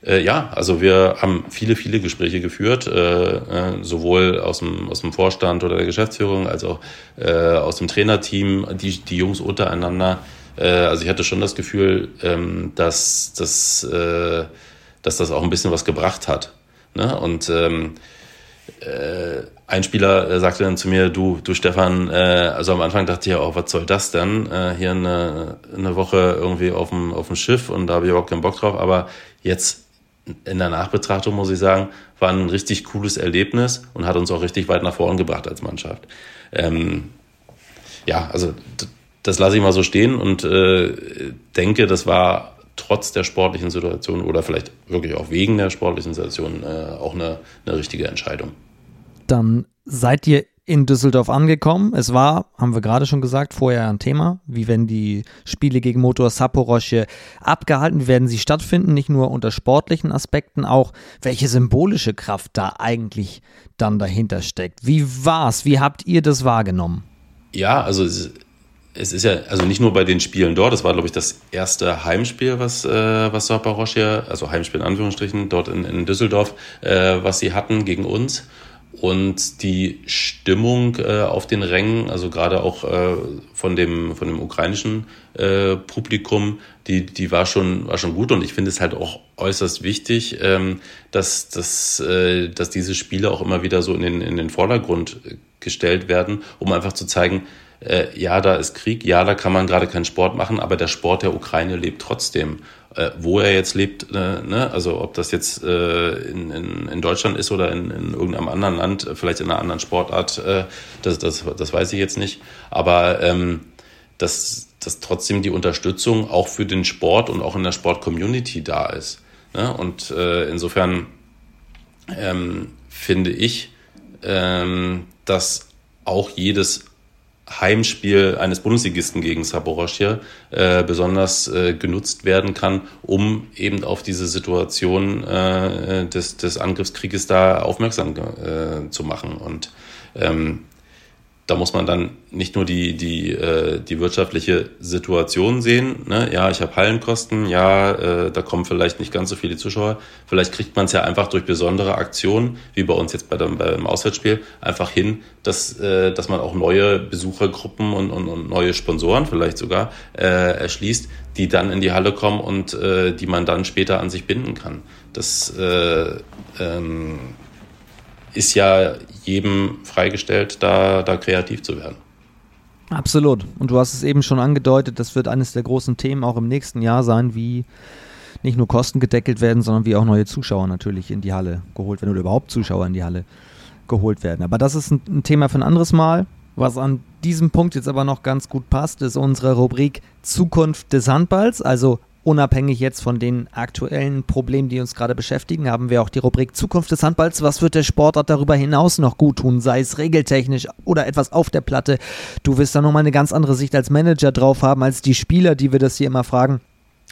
Äh, ja, also wir haben viele, viele Gespräche geführt, äh, äh, sowohl aus dem, aus dem Vorstand oder der Geschäftsführung als auch äh, aus dem Trainerteam, die, die Jungs untereinander. Äh, also ich hatte schon das Gefühl, ähm, dass, dass, äh, dass das auch ein bisschen was gebracht hat. Ne? Und ähm, äh, ein Spieler äh, sagte dann zu mir, du, du Stefan, äh, also am Anfang dachte ich ja, oh, was soll das denn? Äh, hier eine, eine Woche irgendwie auf dem, auf dem Schiff und da habe ich überhaupt keinen Bock drauf. Aber jetzt in der Nachbetrachtung muss ich sagen, war ein richtig cooles Erlebnis und hat uns auch richtig weit nach vorn gebracht als Mannschaft. Ähm, ja, also das lasse ich mal so stehen und äh, denke, das war trotz der sportlichen Situation oder vielleicht wirklich auch wegen der sportlichen Situation äh, auch eine, eine richtige Entscheidung. Dann seid ihr in Düsseldorf angekommen. Es war, haben wir gerade schon gesagt, vorher ein Thema. Wie werden die Spiele gegen Motor Saporosche abgehalten? Wie werden sie stattfinden? Nicht nur unter sportlichen Aspekten, auch welche symbolische Kraft da eigentlich dann dahinter steckt. Wie war's? Wie habt ihr das wahrgenommen? Ja, also es, ist ja, also nicht nur bei den Spielen dort, das war, glaube ich, das erste Heimspiel, was, äh, was Saporosche, also Heimspiel in Anführungsstrichen, dort in, in Düsseldorf, äh, was sie hatten gegen uns. Und die Stimmung äh, auf den Rängen, also gerade auch äh, von, dem, von dem ukrainischen äh, Publikum, die, die war, schon, war schon gut. Und ich finde es halt auch äußerst wichtig, ähm, dass, dass, äh, dass diese Spiele auch immer wieder so in den, in den Vordergrund gestellt werden, um einfach zu zeigen, äh, ja, da ist Krieg, ja, da kann man gerade keinen Sport machen, aber der Sport der Ukraine lebt trotzdem. Äh, wo er jetzt lebt, äh, ne? also ob das jetzt äh, in, in, in Deutschland ist oder in, in irgendeinem anderen Land, äh, vielleicht in einer anderen Sportart, äh, das, das, das weiß ich jetzt nicht. Aber ähm, dass, dass trotzdem die Unterstützung auch für den Sport und auch in der Sport-Community da ist. Ne? Und insofern ähm, finde ich, ähm, dass auch jedes Heimspiel eines Bundesligisten gegen Saboroschje äh, besonders äh, genutzt werden kann, um eben auf diese Situation äh, des, des Angriffskrieges da aufmerksam äh, zu machen. Und ähm, da muss man dann nicht nur die, die, äh, die wirtschaftliche Situation sehen. Ne? Ja, ich habe Hallenkosten, ja, äh, da kommen vielleicht nicht ganz so viele Zuschauer. Vielleicht kriegt man es ja einfach durch besondere Aktionen, wie bei uns jetzt bei dem, beim Auswärtsspiel, einfach hin, dass, äh, dass man auch neue Besuchergruppen und, und, und neue Sponsoren vielleicht sogar äh, erschließt, die dann in die Halle kommen und äh, die man dann später an sich binden kann. Das äh, ähm, ist ja jedem freigestellt, da, da kreativ zu werden. Absolut. Und du hast es eben schon angedeutet, das wird eines der großen Themen auch im nächsten Jahr sein, wie nicht nur Kosten gedeckelt werden, sondern wie auch neue Zuschauer natürlich in die Halle geholt werden oder überhaupt Zuschauer in die Halle geholt werden. Aber das ist ein, ein Thema für ein anderes Mal. Was an diesem Punkt jetzt aber noch ganz gut passt, ist unsere Rubrik Zukunft des Handballs. Also Unabhängig jetzt von den aktuellen Problemen, die uns gerade beschäftigen, haben wir auch die Rubrik Zukunft des Handballs. Was wird der Sportart darüber hinaus noch gut tun, sei es regeltechnisch oder etwas auf der Platte? Du wirst da nochmal eine ganz andere Sicht als Manager drauf haben, als die Spieler, die wir das hier immer fragen.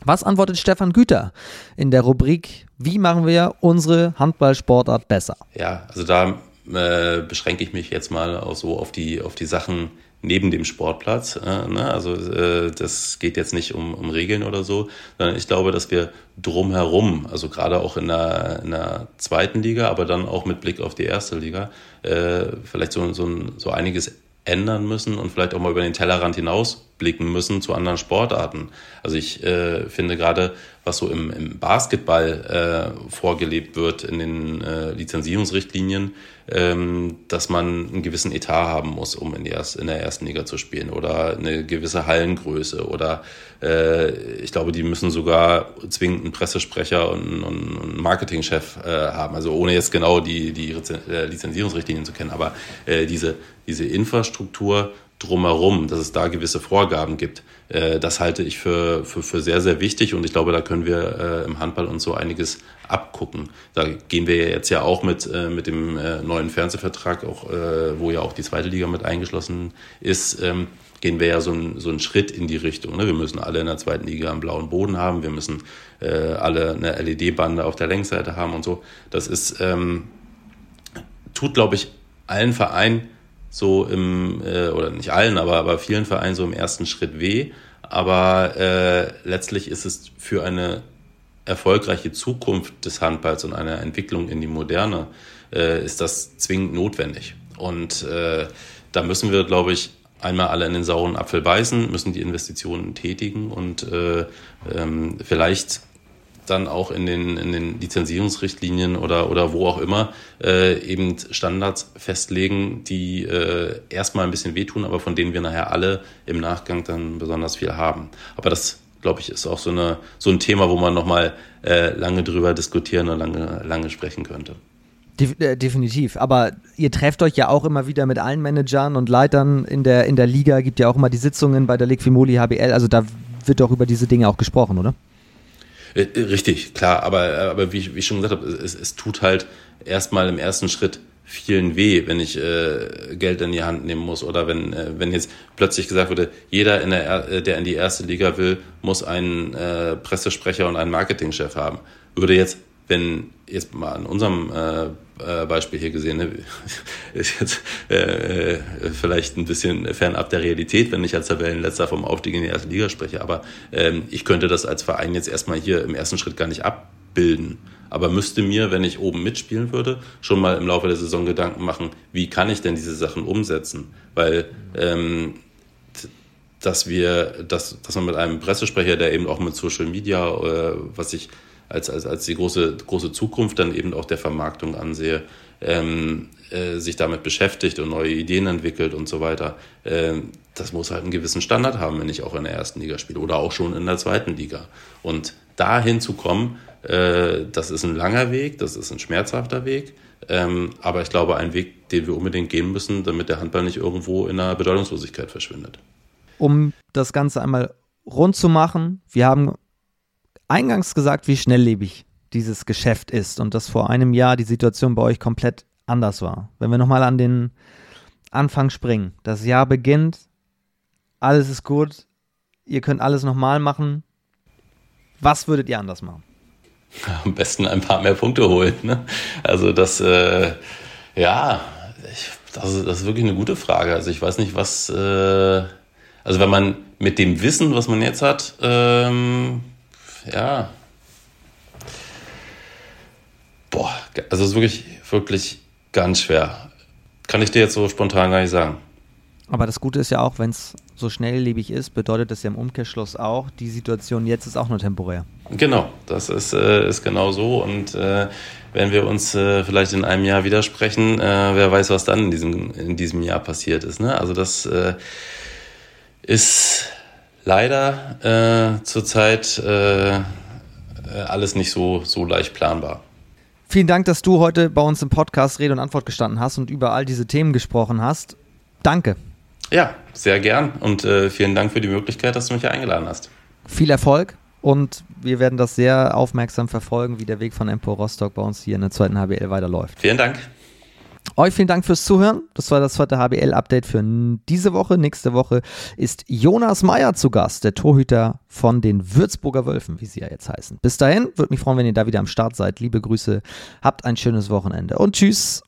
Was antwortet Stefan Güter in der Rubrik Wie machen wir unsere Handballsportart besser? Ja, also da äh, beschränke ich mich jetzt mal auch so auf die, auf die Sachen, neben dem Sportplatz. Äh, ne? Also äh, das geht jetzt nicht um, um Regeln oder so, sondern ich glaube, dass wir drumherum, also gerade auch in der, in der zweiten Liga, aber dann auch mit Blick auf die erste Liga, äh, vielleicht so, so, so einiges ändern müssen und vielleicht auch mal über den Tellerrand hinausblicken müssen zu anderen Sportarten. Also ich äh, finde gerade, was so im, im Basketball äh, vorgelebt wird in den äh, Lizenzierungsrichtlinien, ähm, dass man einen gewissen Etat haben muss, um in, erst, in der ersten Liga zu spielen oder eine gewisse Hallengröße oder äh, ich glaube, die müssen sogar zwingend einen Pressesprecher und, und einen Marketingchef äh, haben. Also ohne jetzt genau die, die äh, Lizenzierungsrichtlinien zu kennen, aber diese, diese Infrastruktur drumherum, dass es da gewisse Vorgaben gibt. Äh, das halte ich für, für, für sehr, sehr wichtig und ich glaube, da können wir äh, im Handball uns so einiges abgucken. Da gehen wir jetzt ja auch mit, äh, mit dem neuen Fernsehvertrag, auch, wo ja auch die zweite Liga mit eingeschlossen ist, ähm, gehen wir ja so, ein, so einen Schritt in die Richtung. Ne? Wir müssen alle in der zweiten Liga einen blauen Boden haben, wir müssen alle eine LED-Bande auf der Längsseite haben und so. Das ist, ähm, tut, glaube ich, allen Vereinen so im, äh, oder nicht allen, aber, aber vielen Vereinen so im ersten Schritt weh. Aber äh, letztlich ist es für eine erfolgreiche Zukunft des Handballs und eine Entwicklung in die Moderne, äh, ist das zwingend notwendig. Und äh, da müssen wir, glaube ich, einmal alle in den sauren Apfel beißen, müssen die Investitionen tätigen und äh, ähm, vielleicht dann auch in den, in den Lizenzierungsrichtlinien oder, oder wo auch immer äh, eben Standards festlegen, die äh, erstmal ein bisschen wehtun, aber von denen wir nachher alle im Nachgang dann besonders viel haben. Aber das, glaube ich, ist auch so, eine, so ein Thema, wo man nochmal äh, lange drüber diskutieren und lange, lange sprechen könnte. Äh, definitiv. Aber ihr trefft euch ja auch immer wieder mit allen Managern und Leitern in der, in der Liga. Gibt ja auch immer die Sitzungen bei der Liquimoli HBL. Also da wird doch über diese Dinge auch gesprochen, oder? Äh, äh, richtig, klar, aber, aber wie, wie ich schon gesagt habe, es, es tut halt erstmal im ersten Schritt vielen weh, wenn ich äh, Geld in die Hand nehmen muss oder wenn, äh, wenn jetzt plötzlich gesagt wurde, jeder, in der, der in die erste Liga will, muss einen äh, Pressesprecher und einen Marketingchef haben. Würde jetzt, wenn jetzt mal an unserem äh, äh, Beispiel hier gesehen, ne, ist jetzt äh, vielleicht ein bisschen fernab der Realität, wenn ich als Tabellenletzter vom Aufstieg in die erste Liga spreche, aber ähm, ich könnte das als Verein jetzt erstmal hier im ersten Schritt gar nicht abbilden. Aber müsste mir, wenn ich oben mitspielen würde, schon mal im Laufe der Saison Gedanken machen, wie kann ich denn diese Sachen umsetzen? Weil ähm, dass wir, dass, dass man mit einem Pressesprecher, der eben auch mit Social Media, äh, was ich als, als, als die große, große Zukunft dann eben auch der Vermarktung ansehe, ähm, äh, sich damit beschäftigt und neue Ideen entwickelt und so weiter. Ähm, das muss halt einen gewissen Standard haben, wenn ich auch in der ersten Liga spiele oder auch schon in der zweiten Liga. Und dahin zu kommen, äh, das ist ein langer Weg, das ist ein schmerzhafter Weg, ähm, aber ich glaube, ein Weg, den wir unbedingt gehen müssen, damit der Handball nicht irgendwo in einer Bedeutungslosigkeit verschwindet. Um das Ganze einmal rund zu machen, wir haben eingangs gesagt, wie schnelllebig dieses Geschäft ist und dass vor einem Jahr die Situation bei euch komplett anders war. Wenn wir nochmal an den Anfang springen. Das Jahr beginnt, alles ist gut, ihr könnt alles nochmal machen. Was würdet ihr anders machen? Am besten ein paar mehr Punkte holen. Ne? Also das, äh, ja, ich, das, ist, das, ist wirklich eine gute Frage. Also ich weiß nicht, was, äh, also wenn man mit dem Wissen, was man jetzt hat, ähm, ja, boah, also es ist wirklich, wirklich ganz schwer. Kann ich dir jetzt so spontan gar nicht sagen. Aber das Gute ist ja auch, wenn es so schnelllebig ist, bedeutet das ja im Umkehrschluss auch, die Situation jetzt ist auch nur temporär. Genau, das ist, äh, ist genau so. Und äh, wenn wir uns äh, vielleicht in einem Jahr widersprechen, äh, wer weiß, was dann in diesem, in diesem Jahr passiert ist. Ne? Also das äh, ist leider äh, zurzeit alles nicht so, so leicht planbar. Vielen Dank, dass du heute bei uns im Podcast Rede und Antwort gestanden hast und über all diese Themen gesprochen hast. Danke. Ja, sehr gern und äh, vielen Dank für die Möglichkeit, dass du mich hier eingeladen hast. Viel Erfolg und wir werden das sehr aufmerksam verfolgen, wie der Weg von Empo Rostock bei uns hier in der zweiten HBL weiterläuft. Vielen Dank. Euch vielen Dank fürs Zuhören. Das war das zweite HBL-Update für diese Woche. Nächste Woche ist Jonas Meyer zu Gast, der Torhüter von den Würzburger Wölfen, wie sie ja jetzt heißen. Bis dahin, würde mich freuen, wenn ihr da wieder am Start seid. Liebe Grüße, habt ein schönes Wochenende und tschüss.